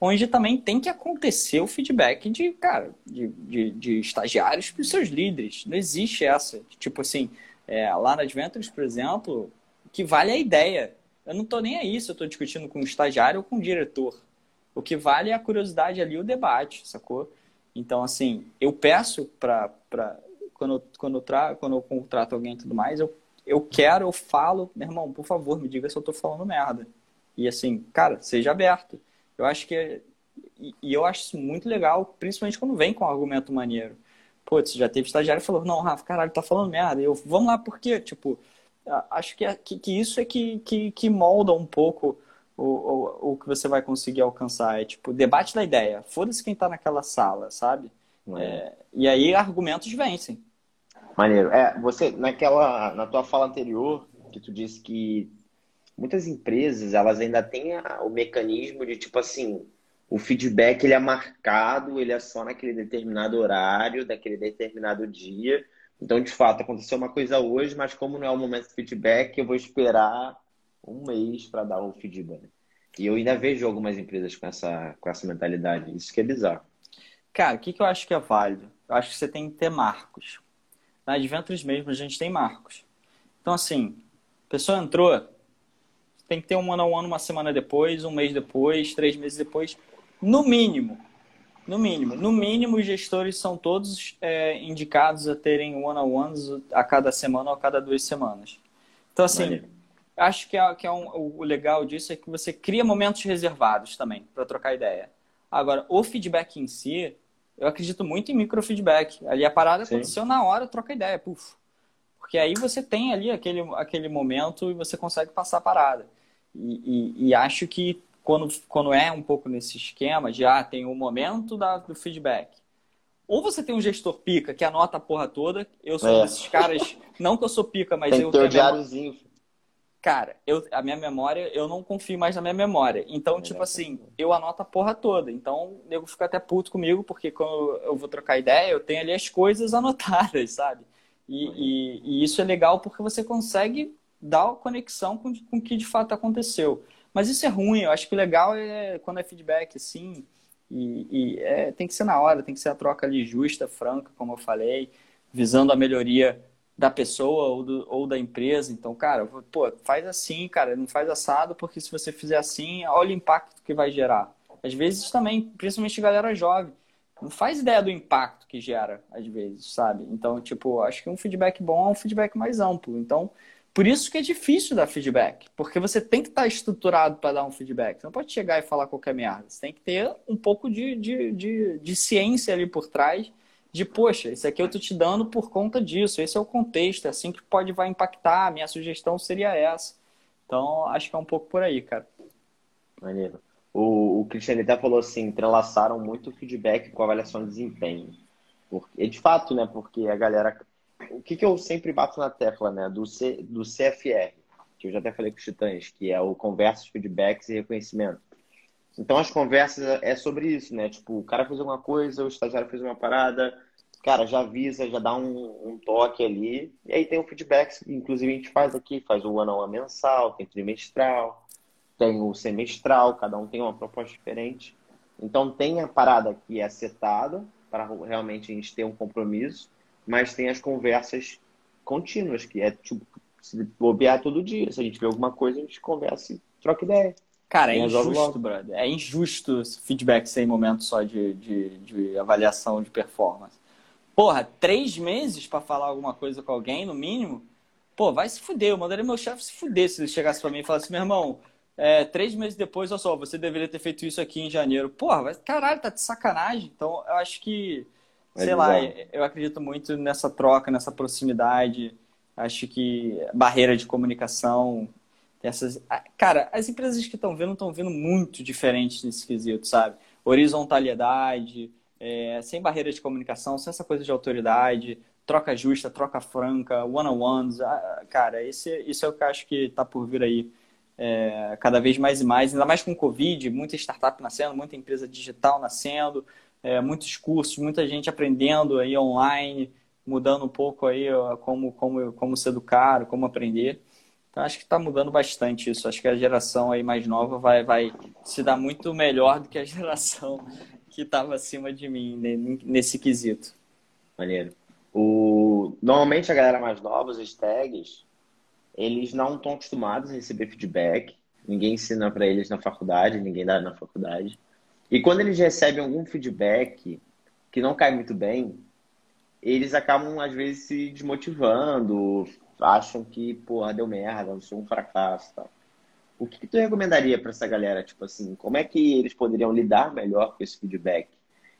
onde também tem que acontecer o feedback de, cara, de, de, de estagiários para os seus líderes. Não existe essa. Tipo assim, é, lá na Adventures, por exemplo, que vale a ideia. Eu não estou nem aí se eu estou discutindo com um estagiário ou com um diretor. O que vale é a curiosidade ali, o debate, sacou? Então, assim, eu peço para. Quando, quando, quando eu contrato alguém e tudo mais, eu, eu quero, eu falo, meu irmão, por favor, me diga se eu estou falando merda. E assim, cara, seja aberto. Eu acho que E, e, eu acho isso muito legal, principalmente quando vem com um argumento maneiro. Putz, já teve estagiário que falou, não, Rafa, caralho, tá falando merda. Eu, vamos lá, por quê? Tipo, acho que, é, que, que isso é que, que, que molda um pouco o, o, o que você vai conseguir alcançar. É tipo, debate da ideia. Foda-se quem tá naquela sala, sabe? É. É, e aí argumentos vencem. Maneiro. É, você, naquela, na tua fala anterior, que tu disse que muitas empresas, elas ainda têm o mecanismo de, tipo assim, o feedback ele é marcado, ele é só naquele determinado horário, daquele determinado dia. Então, de fato, aconteceu uma coisa hoje, mas como não é o momento de feedback, eu vou esperar um mês para dar o feedback. E eu ainda vejo algumas empresas com essa, com essa mentalidade. Isso que é bizarro. Cara, o que, que eu acho que é válido? Eu acho que você tem que ter marcos. Na Adventures mesmo, a gente tem marcos. Então, assim, a pessoa entrou, tem que ter um one-on-one uma semana depois, um mês depois, três meses depois, no mínimo. No mínimo. No mínimo, os gestores são todos é, indicados a terem one-on-ones a cada semana ou a cada duas semanas. Então, assim, acho que, é, que é um, o legal disso é que você cria momentos reservados também para trocar ideia. Agora, o feedback em si, eu acredito muito em microfeedback. Ali a parada Sim. aconteceu na hora, troca ideia, puf. Porque aí você tem ali aquele, aquele momento e você consegue passar a parada. E, e, e acho que quando, quando é um pouco nesse esquema de ah, tem o momento da, do feedback. Ou você tem um gestor pica que anota a porra toda. Eu sou é. desses caras. Não que eu sou pica, mas tem eu. Tem o diáriozinho. Cara, eu, a minha memória, eu não confio mais na minha memória. Então, é tipo assim, eu anoto a porra toda. Então, o nego fica até puto comigo, porque quando eu vou trocar ideia, eu tenho ali as coisas anotadas, sabe? E, e, e isso é legal porque você consegue dar conexão com o que de fato aconteceu. Mas isso é ruim, eu acho que o legal é quando é feedback, assim, e, e é, tem que ser na hora, tem que ser a troca ali justa, franca, como eu falei, visando a melhoria da pessoa ou, do, ou da empresa. Então, cara, pô, faz assim, cara, não faz assado, porque se você fizer assim, olha o impacto que vai gerar. Às vezes também, principalmente galera jovem, não faz ideia do impacto que gera, às vezes, sabe? Então, tipo, acho que um feedback bom é um feedback mais amplo. Então, por isso que é difícil dar feedback, porque você tem que estar estruturado para dar um feedback. Você não pode chegar e falar qualquer merda. Você tem que ter um pouco de, de, de, de ciência ali por trás, de, poxa, isso aqui eu tô te dando por conta disso, esse é o contexto, é assim que pode vai impactar, minha sugestão seria essa. Então, acho que é um pouco por aí, cara. Maneiro. O, o Cristiano até falou assim, entrelaçaram muito o feedback com a avaliação de desempenho. Porque, de fato, né? Porque a galera o que, que eu sempre bato na tecla, né? Do, C, do CFR, que eu já até falei com os titãs, que é o conversas, feedbacks e reconhecimento. Então as conversas é sobre isso, né? Tipo, o cara fez alguma coisa, o estagiário fez uma parada, cara, já avisa, já dá um, um toque ali. E aí tem o feedback, inclusive a gente faz aqui, faz o ano a one mensal, tem trimestral, tem o semestral, cada um tem uma proposta diferente. Então tem a parada que é setada para realmente a gente ter um compromisso mas tem as conversas contínuas, que é tipo, se bobear todo dia. Se a gente vê alguma coisa, a gente conversa e troca ideia. Cara, é injusto, brother. É injusto feedback sem momento só de, de, de avaliação de performance. Porra, três meses para falar alguma coisa com alguém, no mínimo? Pô, vai se fuder. Eu mandaria meu chefe se fuder se ele chegasse para mim e falasse, meu irmão, é, três meses depois, olha só, você deveria ter feito isso aqui em janeiro. Porra, vai, caralho, tá de sacanagem. Então, eu acho que é sei lá, eu acredito muito nessa troca, nessa proximidade. Acho que barreira de comunicação, essas. Cara, as empresas que estão vendo estão vendo muito diferentes nesse quesito, sabe? Horizontalidade, é, sem barreira de comunicação, sem essa coisa de autoridade, troca justa, troca franca, one-on-ones. Cara, esse, isso é o que eu acho que está por vir aí é, cada vez mais e mais, ainda mais com o Covid, muita startup nascendo, muita empresa digital nascendo é, muitos cursos, muita gente aprendendo aí online, mudando um pouco aí como, como, como se educar, como aprender. Então, acho que está mudando bastante isso. Acho que a geração aí mais nova vai, vai se dar muito melhor do que a geração que estava acima de mim nesse quesito. Maneiro. O... Normalmente a galera mais nova, os tags, eles não estão acostumados a receber feedback. Ninguém ensina para eles na faculdade, ninguém dá na faculdade. E quando eles recebem algum feedback que não cai muito bem, eles acabam, às vezes, se desmotivando, acham que, porra, deu merda, eu sou um fracasso. Tal. o que, que tu recomendaria para essa galera? Tipo assim, como é que eles poderiam lidar melhor com esse feedback?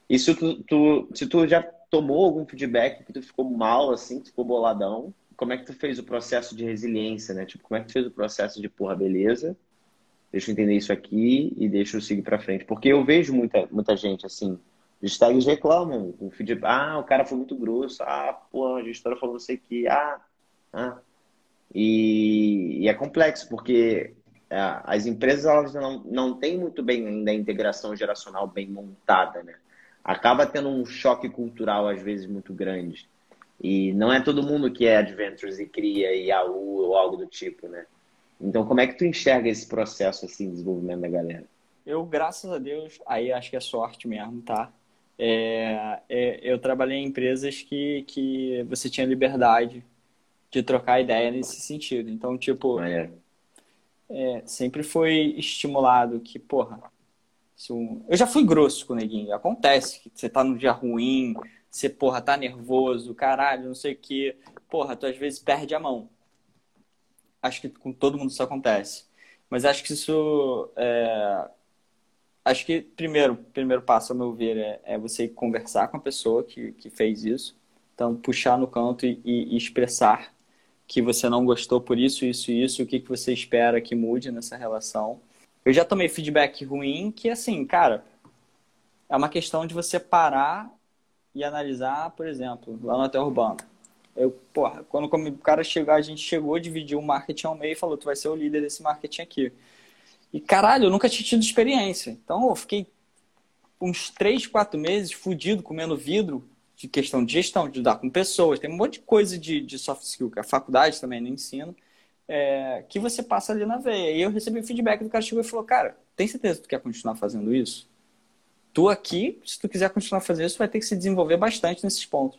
E se tu, tu, se tu já tomou algum feedback que tu ficou mal, assim, ficou boladão, como é que tu fez o processo de resiliência, né? Tipo, como é que tu fez o processo de, porra, beleza, deixa eu entender isso aqui e deixa eu seguir para frente. Porque eu vejo muita, muita gente, assim, os tags reclamam com feedback. Ah, o cara foi muito grosso. Ah, pô, a gestora falou não sei o que. Ah, ah. E, e é complexo, porque é, as empresas elas não, não têm muito bem ainda a integração geracional bem montada, né? Acaba tendo um choque cultural, às vezes, muito grande. E não é todo mundo que é Adventures e cria IAU ou algo do tipo, né? Então, como é que tu enxerga esse processo, assim, de desenvolvimento da galera? Eu, graças a Deus, aí acho que é sorte mesmo, tá? É, é, eu trabalhei em empresas que, que você tinha liberdade de trocar ideia nesse sentido. Então, tipo, é. Sempre foi estimulado que, porra, um... eu já fui grosso com o neguinho. Acontece que você tá num dia ruim, você, porra, tá nervoso, caralho, não sei o que. Porra, tu às vezes perde a mão. Acho que com todo mundo isso acontece. Mas acho que isso é, acho que primeiro, primeiro passo, ao meu ver, é, é, você conversar com a pessoa que, que fez isso. Então, puxar no canto e, e, expressar que você não gostou por isso, isso e isso, o que, que você espera que mude nessa relação. Eu já tomei feedback ruim que, assim, cara, é uma questão de você parar e analisar, por exemplo, lá no Hotel Urbano. Eu, porra, quando o cara chegou, a gente chegou, dividiu o marketing ao meio e falou, tu vai ser o líder desse marketing aqui. E caralho, eu nunca tinha tido experiência. Então eu fiquei uns três, quatro meses fudido comendo vidro de questão de gestão, de lidar com pessoas. Tem um monte de coisa de, de soft skill que a faculdade também não ensina, é, que você passa ali na veia. E eu recebi feedback do cara chegou e falou: Cara, tem certeza que tu quer continuar fazendo isso? Tu aqui, se tu quiser continuar fazendo isso, vai ter que se desenvolver bastante nesses pontos.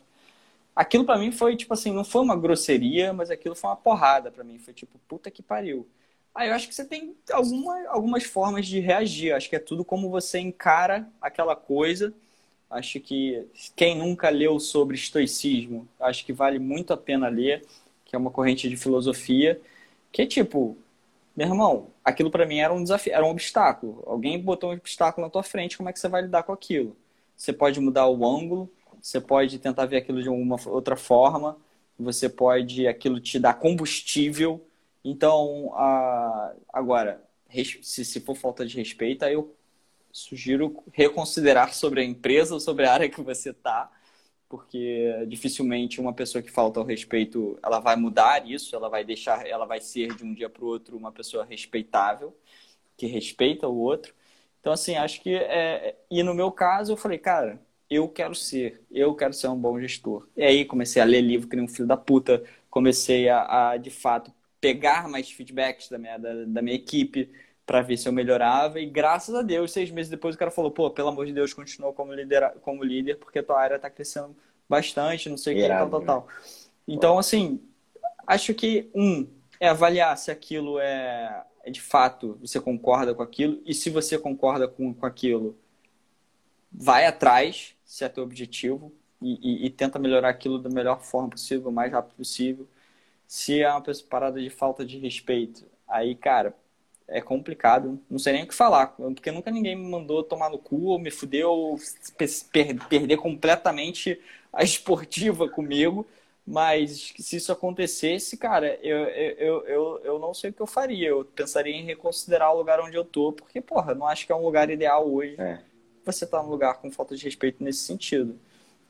Aquilo para mim foi tipo assim, não foi uma grosseria, mas aquilo foi uma porrada para mim. Foi tipo, puta que pariu. Aí eu acho que você tem alguma, algumas formas de reagir. Acho que é tudo como você encara aquela coisa. Acho que quem nunca leu sobre estoicismo, acho que vale muito a pena ler, que é uma corrente de filosofia, que é tipo, meu irmão, aquilo para mim era um desafio, era um obstáculo. Alguém botou um obstáculo na tua frente, como é que você vai lidar com aquilo? Você pode mudar o ângulo, você pode tentar ver aquilo de alguma outra forma, você pode aquilo te dar combustível então, a, agora, se, se for falta de respeito, aí eu sugiro reconsiderar sobre a empresa ou sobre a área que você está, porque dificilmente uma pessoa que falta ao respeito, ela vai mudar isso, ela vai deixar, ela vai ser de um dia para o outro uma pessoa respeitável, que respeita o outro. Então, assim, acho que. É... E no meu caso, eu falei, cara, eu quero ser, eu quero ser um bom gestor. E aí comecei a ler livro que nem um filho da puta, comecei a, a de fato pegar mais feedbacks da minha, da, da minha equipe para ver se eu melhorava. E graças a Deus, seis meses depois, o cara falou: pô, pelo amor de Deus, continua como líder, como líder porque a tua área está crescendo bastante, não sei o que, tal, tal, tal. Então, assim, acho que, um, é avaliar se aquilo é, é, de fato, você concorda com aquilo. E se você concorda com, com aquilo, vai atrás, se é teu objetivo. E, e, e tenta melhorar aquilo da melhor forma possível, o mais rápido possível. Se é uma parada de falta de respeito, aí, cara, é complicado. Não sei nem o que falar, porque nunca ninguém me mandou tomar no cu ou me fudeu ou per perder completamente a esportiva comigo. Mas se isso acontecesse, cara, eu, eu, eu, eu não sei o que eu faria. Eu pensaria em reconsiderar o lugar onde eu tô, porque, porra, não acho que é um lugar ideal hoje. É. Você tá num lugar com falta de respeito nesse sentido.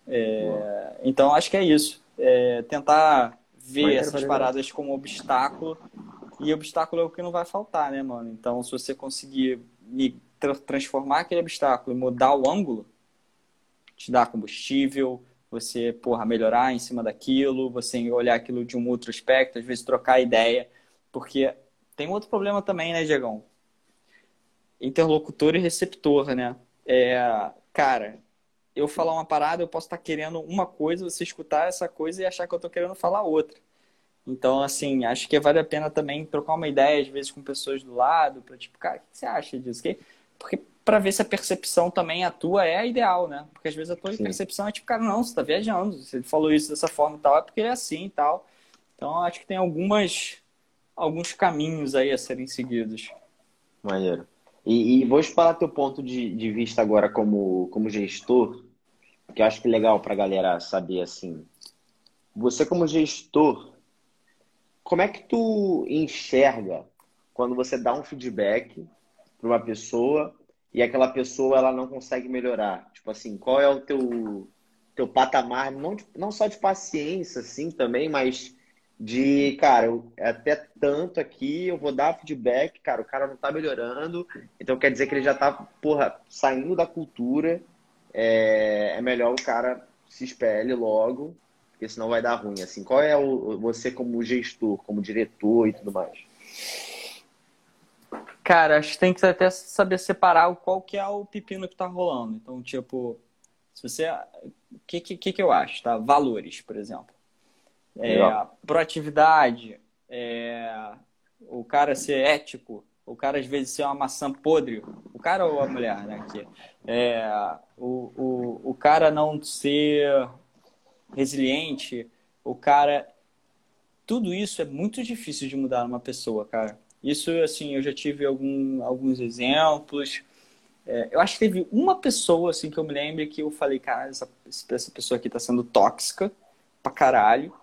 É, então, acho que é isso. É, tentar ver essas paradas como obstáculo. E obstáculo é o que não vai faltar, né, mano? Então, se você conseguir tra transformar aquele obstáculo e mudar o ângulo, te dar combustível, você, porra, melhorar em cima daquilo, você olhar aquilo de um outro aspecto, às vezes trocar ideia. Porque tem outro problema também, né, Diegão? Interlocutor e receptor, né? É, cara, eu falar uma parada, eu posso estar querendo uma coisa, você escutar essa coisa e achar que eu estou querendo falar outra. Então, assim, acho que vale a pena também trocar uma ideia, às vezes, com pessoas do lado, para tipo, cara, o que você acha disso? Porque para ver se a percepção também a tua é a ideal, né? Porque às vezes a tua Sim. percepção é tipo, cara, não, você está viajando, se ele falou isso dessa forma e tal, é porque ele é assim e tal. Então, acho que tem algumas alguns caminhos aí a serem seguidos. Maneiro. E, e vou explorar teu ponto de, de vista agora como, como gestor, que eu acho que é legal para a galera saber assim. Você como gestor, como é que tu enxerga quando você dá um feedback para uma pessoa e aquela pessoa ela não consegue melhorar? Tipo assim, qual é o teu teu patamar, não, não só de paciência, assim, também, mas de, cara, até tanto aqui, eu vou dar feedback, cara, o cara não tá melhorando, então quer dizer que ele já tá, porra, saindo da cultura, é, é melhor o cara se espelhe logo, porque senão vai dar ruim, assim. Qual é o, você como gestor, como diretor e tudo mais? Cara, acho que tem que até saber separar qual que é o pepino que tá rolando. Então, tipo, se você... O que, que, que eu acho, tá? Valores, por exemplo é, proatividade, é, o cara ser ético, o cara às vezes ser uma maçã podre, o cara ou a mulher, né? Aqui, é, o, o, o cara não ser resiliente, o cara. Tudo isso é muito difícil de mudar numa pessoa, cara. Isso, assim, eu já tive algum, alguns exemplos. É, eu acho que teve uma pessoa, assim, que eu me lembro que eu falei, cara, essa, essa pessoa aqui tá sendo tóxica pra caralho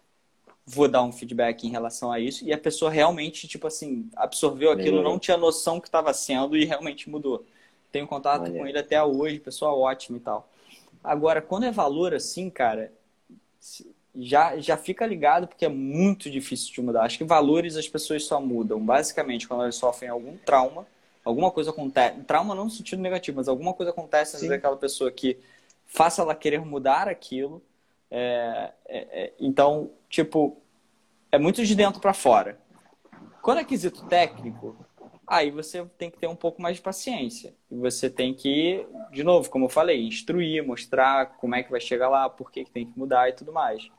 vou dar um feedback em relação a isso. E a pessoa realmente, tipo assim, absorveu aquilo, não tinha noção que estava sendo e realmente mudou. Tenho contato Olha. com ele até hoje, pessoa ótima e tal. Agora, quando é valor assim, cara, já, já fica ligado porque é muito difícil de mudar. Acho que valores as pessoas só mudam, basicamente, quando elas sofrem algum trauma, alguma coisa acontece. Trauma não no sentido negativo, mas alguma coisa acontece naquela pessoa que faça ela querer mudar aquilo é, é, é, então, tipo, é muito de dentro para fora. Quando é quesito técnico, aí você tem que ter um pouco mais de paciência. E você tem que, de novo, como eu falei, instruir, mostrar como é que vai chegar lá, por que, que tem que mudar e tudo mais.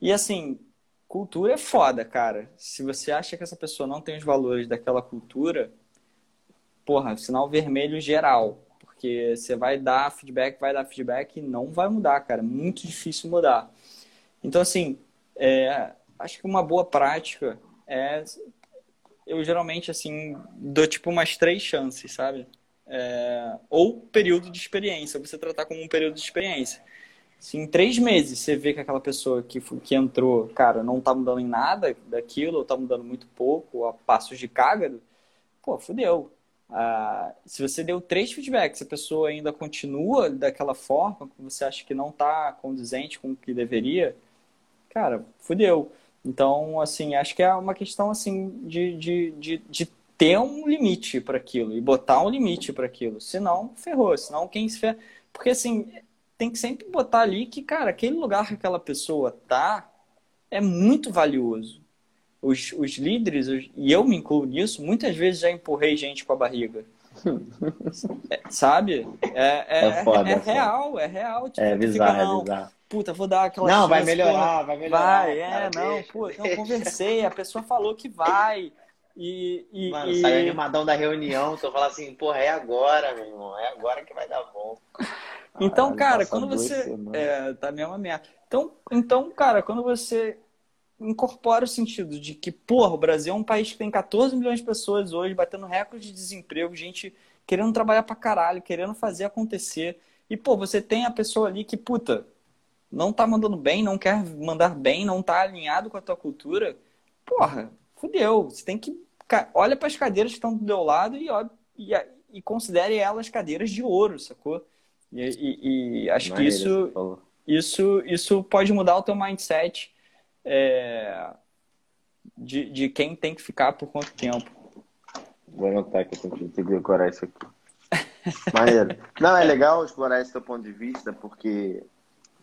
E assim, cultura é foda, cara. Se você acha que essa pessoa não tem os valores daquela cultura, porra, sinal vermelho geral. Porque você vai dar feedback, vai dar feedback e não vai mudar, cara. Muito difícil mudar. Então, assim, é, acho que uma boa prática é. Eu geralmente, assim, dou tipo umas três chances, sabe? É, ou período de experiência, você tratar como um período de experiência. Se em três meses você vê que aquela pessoa que, que entrou, cara, não tá mudando em nada daquilo, ou tá mudando muito pouco, a passos de cágado, pô, fudeu. Ah, se você deu três feedbacks, a pessoa ainda continua daquela forma, que você acha que não está condizente com o que deveria, cara, fudeu. Então, assim, acho que é uma questão assim de, de, de, de ter um limite para aquilo e botar um limite para aquilo. Senão, ferrou. Senão, quem se fer... Porque, assim, tem que sempre botar ali que, cara, aquele lugar que aquela pessoa tá é muito valioso os, os líderes, os, e eu me incluo nisso, muitas vezes já empurrei gente com a barriga. é, sabe? É, é, é, foda, é, é real, é real. Tipo, é bizarro, fica, não, é bizarro. Puta, vou dar aquela Não, chance, vai melhorar, vai melhorar. Vai, é, não, pô, não, conversei, a pessoa falou que vai. E, e, Mano, e... sai animadão da reunião, tu fala assim, porra, é agora, meu irmão, é agora que vai dar bom. Então, cara, quando você. É, tá mesmo a merda. Então, então, cara, quando você incorpora o sentido de que, porra, o Brasil é um país que tem 14 milhões de pessoas hoje, batendo recorde de desemprego, gente querendo trabalhar pra caralho, querendo fazer acontecer. E, pô, você tem a pessoa ali que, puta, não tá mandando bem, não quer mandar bem, não tá alinhado com a tua cultura. Porra, fudeu. Você tem que. Olha para as cadeiras que estão do teu lado e, e, e considere elas cadeiras de ouro, sacou? E, e, e acho que isso, isso, isso pode mudar o teu mindset é, de, de quem tem que ficar por quanto tempo. Vou anotar que eu tenho que decorar isso aqui. Maneiro. Não, é legal explorar esse teu ponto de vista, porque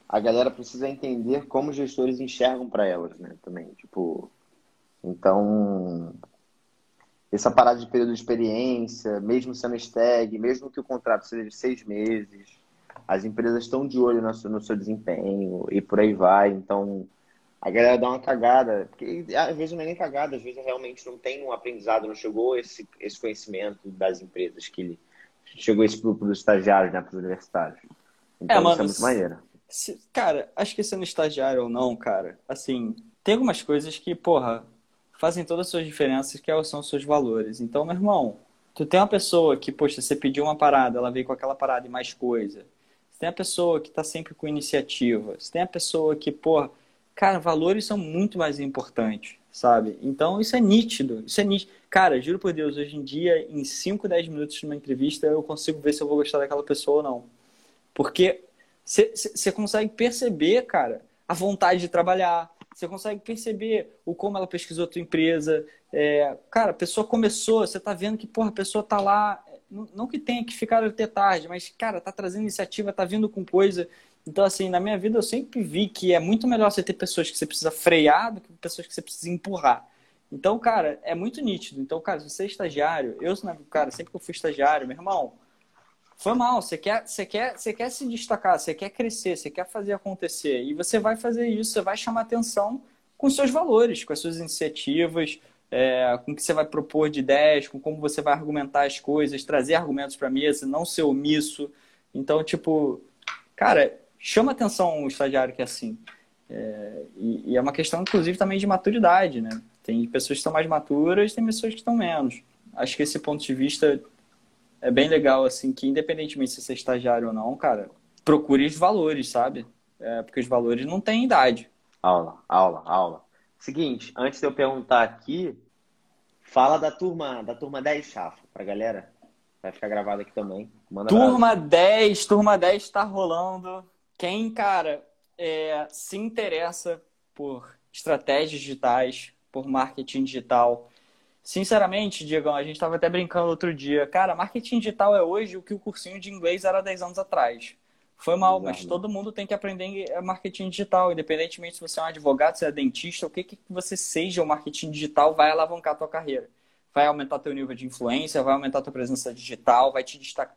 a galera precisa entender como os gestores enxergam para elas, né? Também, tipo, então essa parada de período de experiência, mesmo sendo stag, mesmo que o contrato seja de seis meses, as empresas estão de olho no seu, no seu desempenho e por aí vai. Então, a galera dá uma cagada, porque às vezes não é nem cagada, às vezes realmente não tem um aprendizado, não chegou esse, esse conhecimento das empresas que chegou esse grupo dos estagiários, né, para os universitários. Então, é, mano, isso é muito maneiro. Se, cara, acho que sendo estagiário ou não, cara, assim, tem algumas coisas que, porra, fazem todas as suas diferenças, que são os seus valores. Então, meu irmão, tu tem uma pessoa que, poxa, você pediu uma parada, ela veio com aquela parada e mais coisa. Você tem a pessoa que está sempre com iniciativa. Você tem a pessoa que, pô, cara, valores são muito mais importantes, sabe? Então, isso é nítido. Isso é nítido. Cara, juro por Deus, hoje em dia, em 5, 10 minutos de uma entrevista, eu consigo ver se eu vou gostar daquela pessoa ou não. Porque você consegue perceber, cara, a vontade de trabalhar, você consegue perceber o como ela pesquisou a tua empresa. É, cara, a pessoa começou, você tá vendo que, porra, a pessoa tá lá, não que tenha que ficar até tarde, mas, cara, tá trazendo iniciativa, tá vindo com coisa. Então, assim, na minha vida eu sempre vi que é muito melhor você ter pessoas que você precisa frear do que pessoas que você precisa empurrar. Então, cara, é muito nítido. Então, cara, se você é estagiário, eu, cara, sempre que eu fui estagiário, meu irmão, foi mal, você quer, você quer, você quer se destacar, você quer crescer, você quer fazer acontecer. E você vai fazer isso, você vai chamar atenção com seus valores, com as suas iniciativas, é, com o que você vai propor de ideias, com como você vai argumentar as coisas, trazer argumentos para a mesa, não ser omisso. Então, tipo, cara, chama atenção o estagiário que é assim. É, e, e, é uma questão, inclusive, também de maturidade, né? Tem pessoas que estão mais maturas, tem pessoas que estão menos. Acho que esse ponto de vista é bem legal, assim, que independentemente se você é estagiário ou não, cara, procure os valores, sabe? É, porque os valores não têm idade. Aula, aula, aula. Seguinte, antes de eu perguntar aqui, fala da turma, da turma 10 Chafa, pra galera. Vai ficar gravado aqui também. Manda turma 10, turma 10 está rolando. Quem, cara, é, se interessa por estratégias digitais, por marketing digital, Sinceramente, Diegão, a gente estava até brincando outro dia. Cara, marketing digital é hoje o que o cursinho de inglês era 10 anos atrás. Foi mal, mas todo mundo tem que aprender marketing digital, independentemente se você é um advogado, se é dentista, o que que você seja, o marketing digital vai alavancar a tua carreira. Vai aumentar teu nível de influência, vai aumentar tua presença digital, vai te destacar.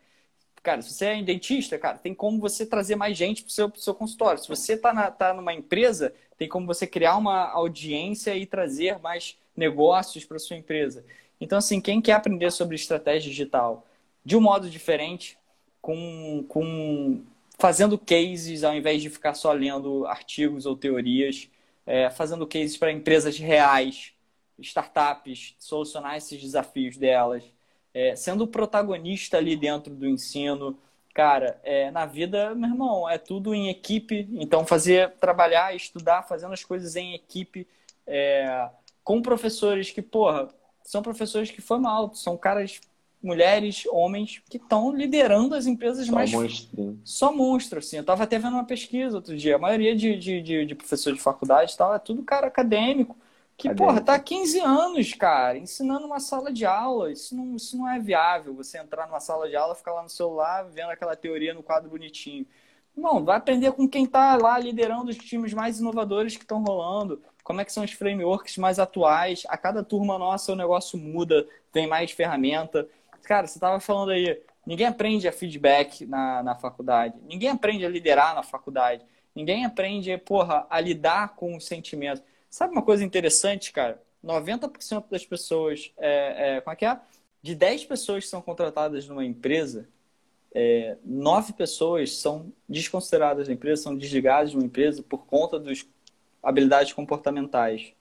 Cara, se você é dentista, cara, tem como você trazer mais gente para o seu, seu consultório. Se você está tá numa empresa, tem como você criar uma audiência e trazer mais negócios para sua empresa. Então, assim, quem quer aprender sobre estratégia digital de um modo diferente, com, com fazendo cases ao invés de ficar só lendo artigos ou teorias, é, fazendo cases para empresas reais, startups, solucionar esses desafios delas, é, sendo protagonista ali dentro do ensino. Cara, é, na vida, meu irmão, é tudo em equipe. Então, fazer, trabalhar, estudar, fazendo as coisas em equipe, é, com professores que, porra, são professores que foram altos, são caras, mulheres, homens, que estão liderando as empresas Só mais. Monstro. Só monstro, assim. Eu estava até vendo uma pesquisa outro dia. A maioria de, de, de, de professores de faculdade e tal é tudo cara acadêmico. Que, acadêmico. porra, tá há 15 anos, cara, ensinando uma sala de aula. Isso não, isso não é viável. Você entrar numa sala de aula, ficar lá no celular, vendo aquela teoria no quadro bonitinho. Não, vai aprender com quem está lá liderando os times mais inovadores que estão rolando como é que são os frameworks mais atuais. A cada turma nossa o negócio muda, tem mais ferramenta. Cara, você estava falando aí, ninguém aprende a feedback na, na faculdade, ninguém aprende a liderar na faculdade, ninguém aprende, porra, a lidar com os sentimentos. Sabe uma coisa interessante, cara? 90% das pessoas, é, é, como é que é? De 10 pessoas que são contratadas numa empresa, é, 9 pessoas são desconsideradas da empresa, são desligadas de uma empresa por conta dos habilidades comportamentais.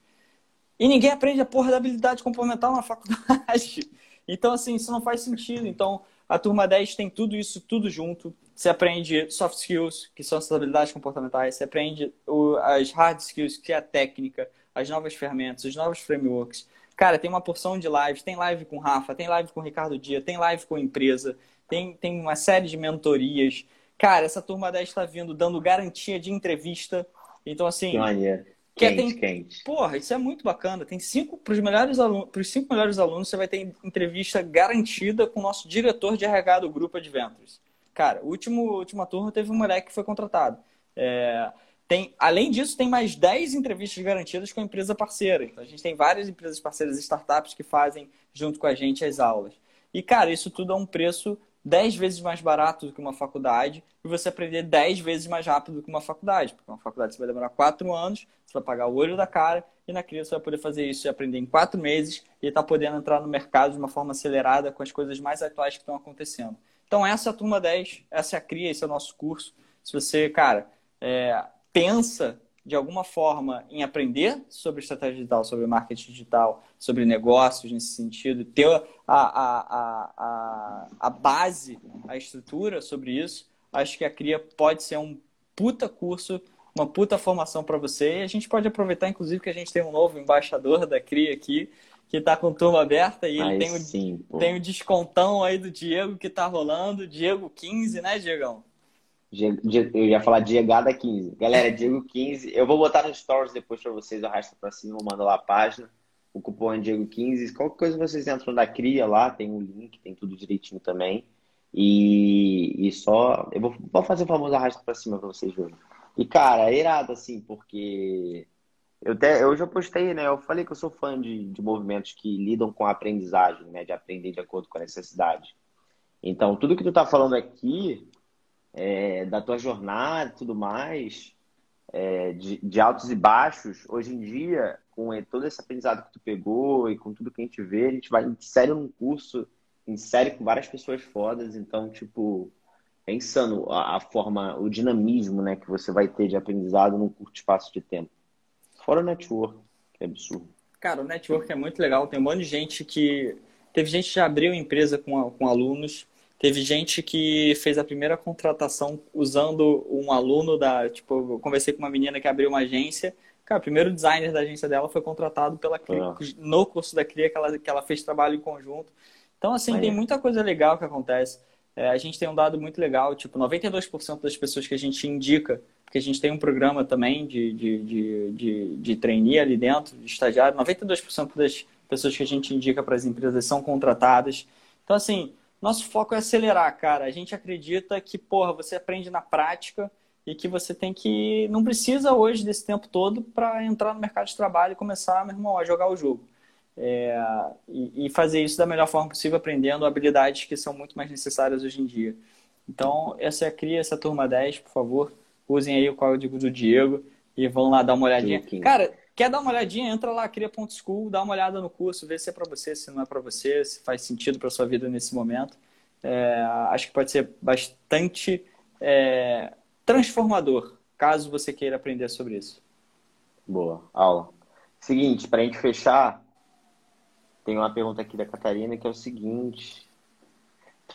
E ninguém aprende a porra da habilidade comportamental na faculdade. Então, assim, isso não faz sentido. Então, a turma 10 tem tudo isso, tudo junto. Você aprende soft skills, que são essas habilidades comportamentais. Você aprende o, as hard skills, que é a técnica, as novas ferramentas, os novos frameworks. Cara, tem uma porção de lives. Tem live com o Rafa, tem live com o Ricardo Dia, tem live com a empresa, tem, tem uma série de mentorias. Cara, essa turma 10 está vindo dando garantia de entrevista então, assim. Que maneiro. Quente, tem... quente. Porra, isso é muito bacana. Tem cinco, para os melhores alunos, para os cinco melhores alunos, você vai ter entrevista garantida com o nosso diretor de RH do grupo Adventures. Cara, último, última turma teve um moleque que foi contratado. É, tem, além disso, tem mais 10 entrevistas garantidas com a empresa parceira. Então, a gente tem várias empresas parceiras e startups que fazem junto com a gente as aulas. E, cara, isso tudo é um preço 10 vezes mais barato do que uma faculdade e você aprender 10 vezes mais rápido do que uma faculdade. Porque uma faculdade você vai demorar 4 anos, você vai pagar o olho da cara e na criança você vai poder fazer isso e aprender em 4 meses e estar tá podendo entrar no mercado de uma forma acelerada com as coisas mais atuais que estão acontecendo. Então essa é a turma 10, essa é a CRIA, esse é o nosso curso. Se você, cara, é, pensa de alguma forma, em aprender sobre estratégia digital, sobre marketing digital, sobre negócios nesse sentido, ter a, a, a, a, base, a estrutura sobre isso, acho que a CRIA pode ser um puta curso, uma puta formação para você. E a gente pode aproveitar, inclusive, que a gente tem um novo embaixador da CRIA aqui, que está com turma aberta e ele tem, sim, o, tem o descontão aí do Diego que está rolando, Diego 15, né, Diegão? Eu ia falar Diegada 15. Galera, Diego 15. Eu vou botar no stories depois para vocês, arrasta para cima, manda lá a página. O cupom é Diego 15. Qualquer coisa vocês entram na Cria lá, tem o um link, tem tudo direitinho também. E, e só. Eu vou, vou fazer o famoso arrasta para cima para vocês verem. E, cara, é irado, assim, porque. Eu, até, postei, né? Eu falei que eu sou fã de, de movimentos que lidam com a aprendizagem, né? De aprender de acordo com a necessidade. Então, tudo que tu tá falando aqui é, da tua jornada e tudo mais, é, de, de, altos e baixos, hoje em dia, com todo esse aprendizado que tu pegou e com tudo que a gente vê, a gente vai em sério num curso, em série com várias pessoas fodas, então, tipo, é insano a, a, forma, o dinamismo, né, que você vai ter de aprendizado num curto espaço de tempo. Fora o network, que é absurdo. Cara, o network é muito legal, tem um monte de gente que... Teve gente que já abriu empresa com, com alunos, Teve gente que fez a primeira contratação usando um aluno da. Tipo, eu conversei com uma menina que abriu uma agência. Cara, o primeiro designer da agência dela foi contratado pela CRIA, ah. no curso da CRIA que ela, que ela fez trabalho em conjunto. Então, assim, tem muita coisa legal que acontece. É, a gente tem um dado muito legal, tipo, 92% das pessoas que a gente indica, porque a gente tem um programa também de, de, de, de, de trainee ali dentro, de estagiário, 92% das pessoas que a gente indica para as empresas são contratadas. Então, assim, nosso foco é acelerar, cara. A gente acredita que, porra, você aprende na prática e que você tem que. Não precisa hoje desse tempo todo para entrar no mercado de trabalho e começar, meu irmão, a jogar o jogo. É, e, fazer isso da melhor forma possível, aprendendo habilidades que são muito mais necessárias hoje em dia. Então, essa é a CRIA, essa turma 10, por favor. Usem aí o código do Diego e vão lá dar uma olhadinha. Cara, Quer dar uma olhadinha? Entra lá, cria.school, dá uma olhada no curso, vê se é para você, se não é para você, se faz sentido para sua vida nesse momento. É, acho que pode ser bastante é, transformador, caso você queira aprender sobre isso. Boa, aula. Seguinte, para a gente fechar, tem uma pergunta aqui da Catarina que é o seguinte.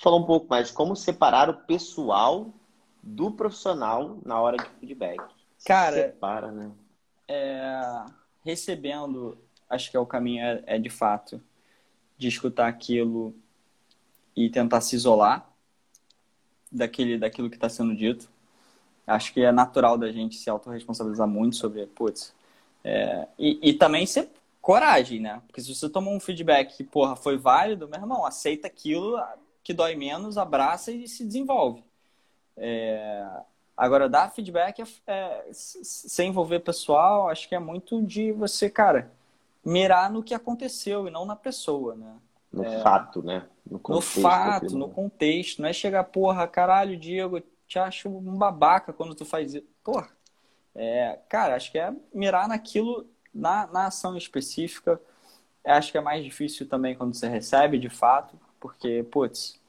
Falou um pouco mais de como separar o pessoal do profissional na hora de feedback. Cara, separa, né? é, recebendo, acho que é o caminho, é, é de fato de escutar aquilo e tentar se isolar daquele, daquilo que está sendo dito. Acho que é natural da gente se autorresponsabilizar muito sobre, putz, é, e, e também ser coragem, né? Porque se você tomou um feedback que, porra, foi válido, meu irmão, aceita aquilo que dói menos, abraça e se desenvolve. É, Agora, dar feedback é, é, sem envolver pessoal, acho que é muito de você, cara, mirar no que aconteceu e não na pessoa, né? No é, fato, né? No, no fato, no contexto. Não é chegar, porra, caralho, Diego, te acho um babaca quando tu faz isso. Porra. É, cara, acho que é mirar naquilo, na, na ação específica. Acho que é mais difícil também quando você recebe, de fato, porque, putz,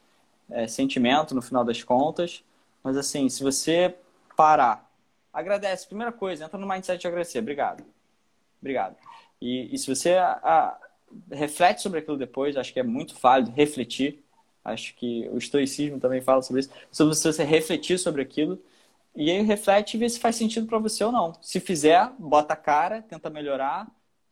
é sentimento no final das contas. Mas assim, se você parar, agradece, primeira coisa, entra no mindset de agradecer, obrigado. Obrigado. E, e se você a, reflete sobre aquilo depois, acho que é muito válido refletir. Acho que o estoicismo também fala sobre isso. Sobre você refletir sobre aquilo e aí reflete e vê se faz sentido para você ou não. Se fizer, bota a cara, tenta melhorar,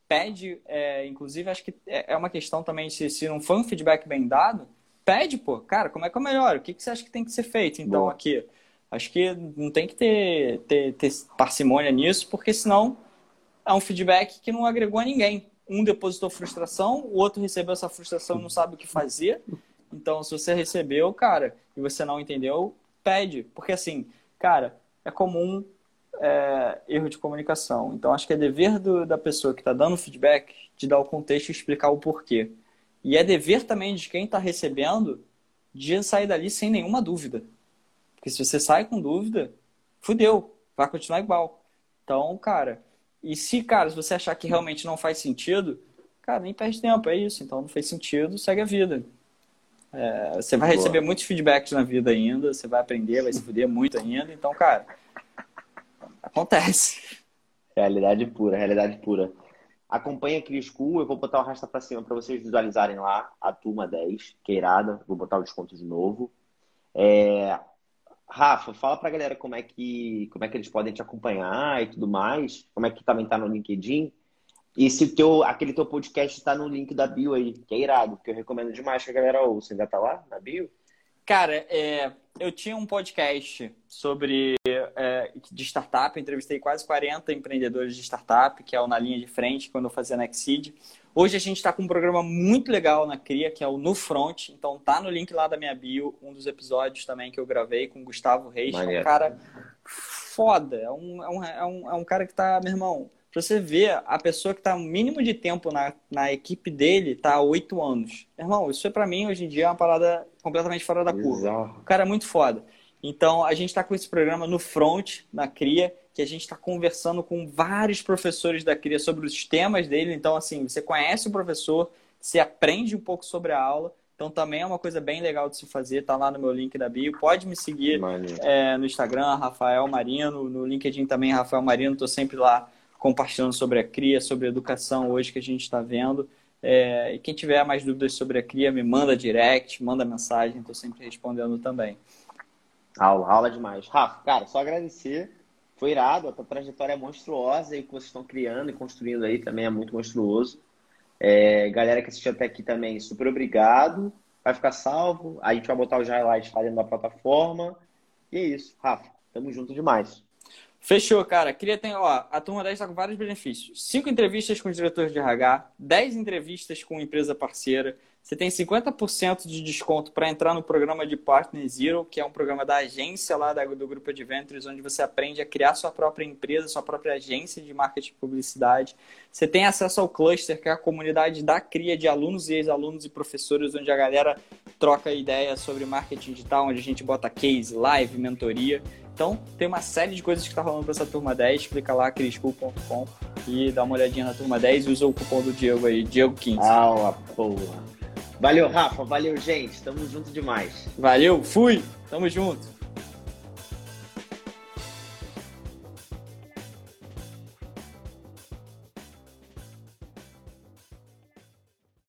pede. É, inclusive, acho que é, é uma questão também se, se não foi um feedback bem dado, pede, pô, cara, como é que eu melhoro? O que, que você acha que tem que ser feito, então, Boa. aqui? Acho que não tem que ter, ter, ter parcimônia nisso, porque senão é um feedback que não agregou a ninguém. Um depositou frustração, o outro recebeu essa frustração e não sabe o que fazer. Então, se você recebeu, cara, e você não entendeu, pede. Porque, assim, cara, é comum é, erro de comunicação. Então, acho que é dever do, da pessoa que está dando feedback de dar o contexto e explicar o porquê. E é dever também de quem está recebendo de sair dali sem nenhuma dúvida. Porque se você sai com dúvida, fudeu, vai continuar igual. Então, cara, e se, cara, se você achar que realmente não faz sentido, cara, nem perde tempo, é isso. Então não fez sentido, segue a vida. É, você vai receber Boa. muitos feedbacks na vida ainda, você vai aprender, vai se fuder muito ainda. Então, cara, acontece. Realidade pura, realidade pura. Acompanha a Cria School, eu vou botar o rasta pra cima para vocês visualizarem lá a turma 10, que é vou botar o desconto de novo. É... Rafa, fala pra galera como é que como é que eles podem te acompanhar e tudo mais, como é que também tá no LinkedIn. E se teu, aquele teu podcast tá no link da bio aí, que é irado, que eu recomendo demais que a galera ouça. Ainda tá lá na bio? Cara, é, eu tinha um podcast sobre é, de startup, entrevistei quase 40 empreendedores de startup, que é o Na Linha de Frente, quando eu fazia na Exceed. Hoje a gente está com um programa muito legal na Cria, que é o No Front. Então tá no link lá da minha bio, um dos episódios também que eu gravei com o Gustavo Reis, que é um cara foda. É um, é um, é um, é um cara que tá, meu irmão, pra você ver, a pessoa que tá o mínimo de tempo na, na equipe dele tá há oito anos. Irmão, isso é para mim hoje em dia é uma parada completamente fora da curva. O cara é muito foda. Então, a gente está com esse programa no Front, na CRIA, que a gente está conversando com vários professores da CRIA sobre os temas dele. Então, assim, você conhece o professor, você aprende um pouco sobre a aula. Então, também é uma coisa bem legal de se fazer. Tá lá no meu link da bio. Pode me seguir é, no Instagram, Rafael Marino. No LinkedIn também, Rafael Marino. Estou sempre lá compartilhando sobre a CRIA, sobre a educação hoje que a gente está vendo. É, e quem tiver mais dúvidas sobre a CRIA, me manda direct, manda mensagem. Estou sempre respondendo também. Aula, aula demais. Rafa, cara, só agradecer. Foi irado, a tua trajetória é monstruosa e o que vocês estão criando e construindo aí também é muito monstruoso. É, galera que assistiu até aqui também, super obrigado. Vai ficar salvo. A gente vai botar os highlights lá dentro da plataforma. E é isso, Rafa. Tamo junto demais. Fechou, cara. Queria ter, ó, a turma 10 está com vários benefícios. Cinco entrevistas com os diretores de RH, 10 entrevistas com empresa parceira, você tem 50% de desconto para entrar no programa de Partner Zero, que é um programa da agência lá do Grupo Adventures, onde você aprende a criar sua própria empresa, sua própria agência de marketing e publicidade. Você tem acesso ao Cluster, que é a comunidade da cria de alunos e ex-alunos e professores, onde a galera troca ideias sobre marketing digital, onde a gente bota case, live, mentoria. Então, tem uma série de coisas que está rolando para essa turma 10. Clica lá, criscool.com e dá uma olhadinha na turma 10 e usa o cupom do Diego aí, Diego15. Ah, porra. Valeu, Rafa. Valeu, gente. Tamo junto demais. Valeu, fui. Tamo junto.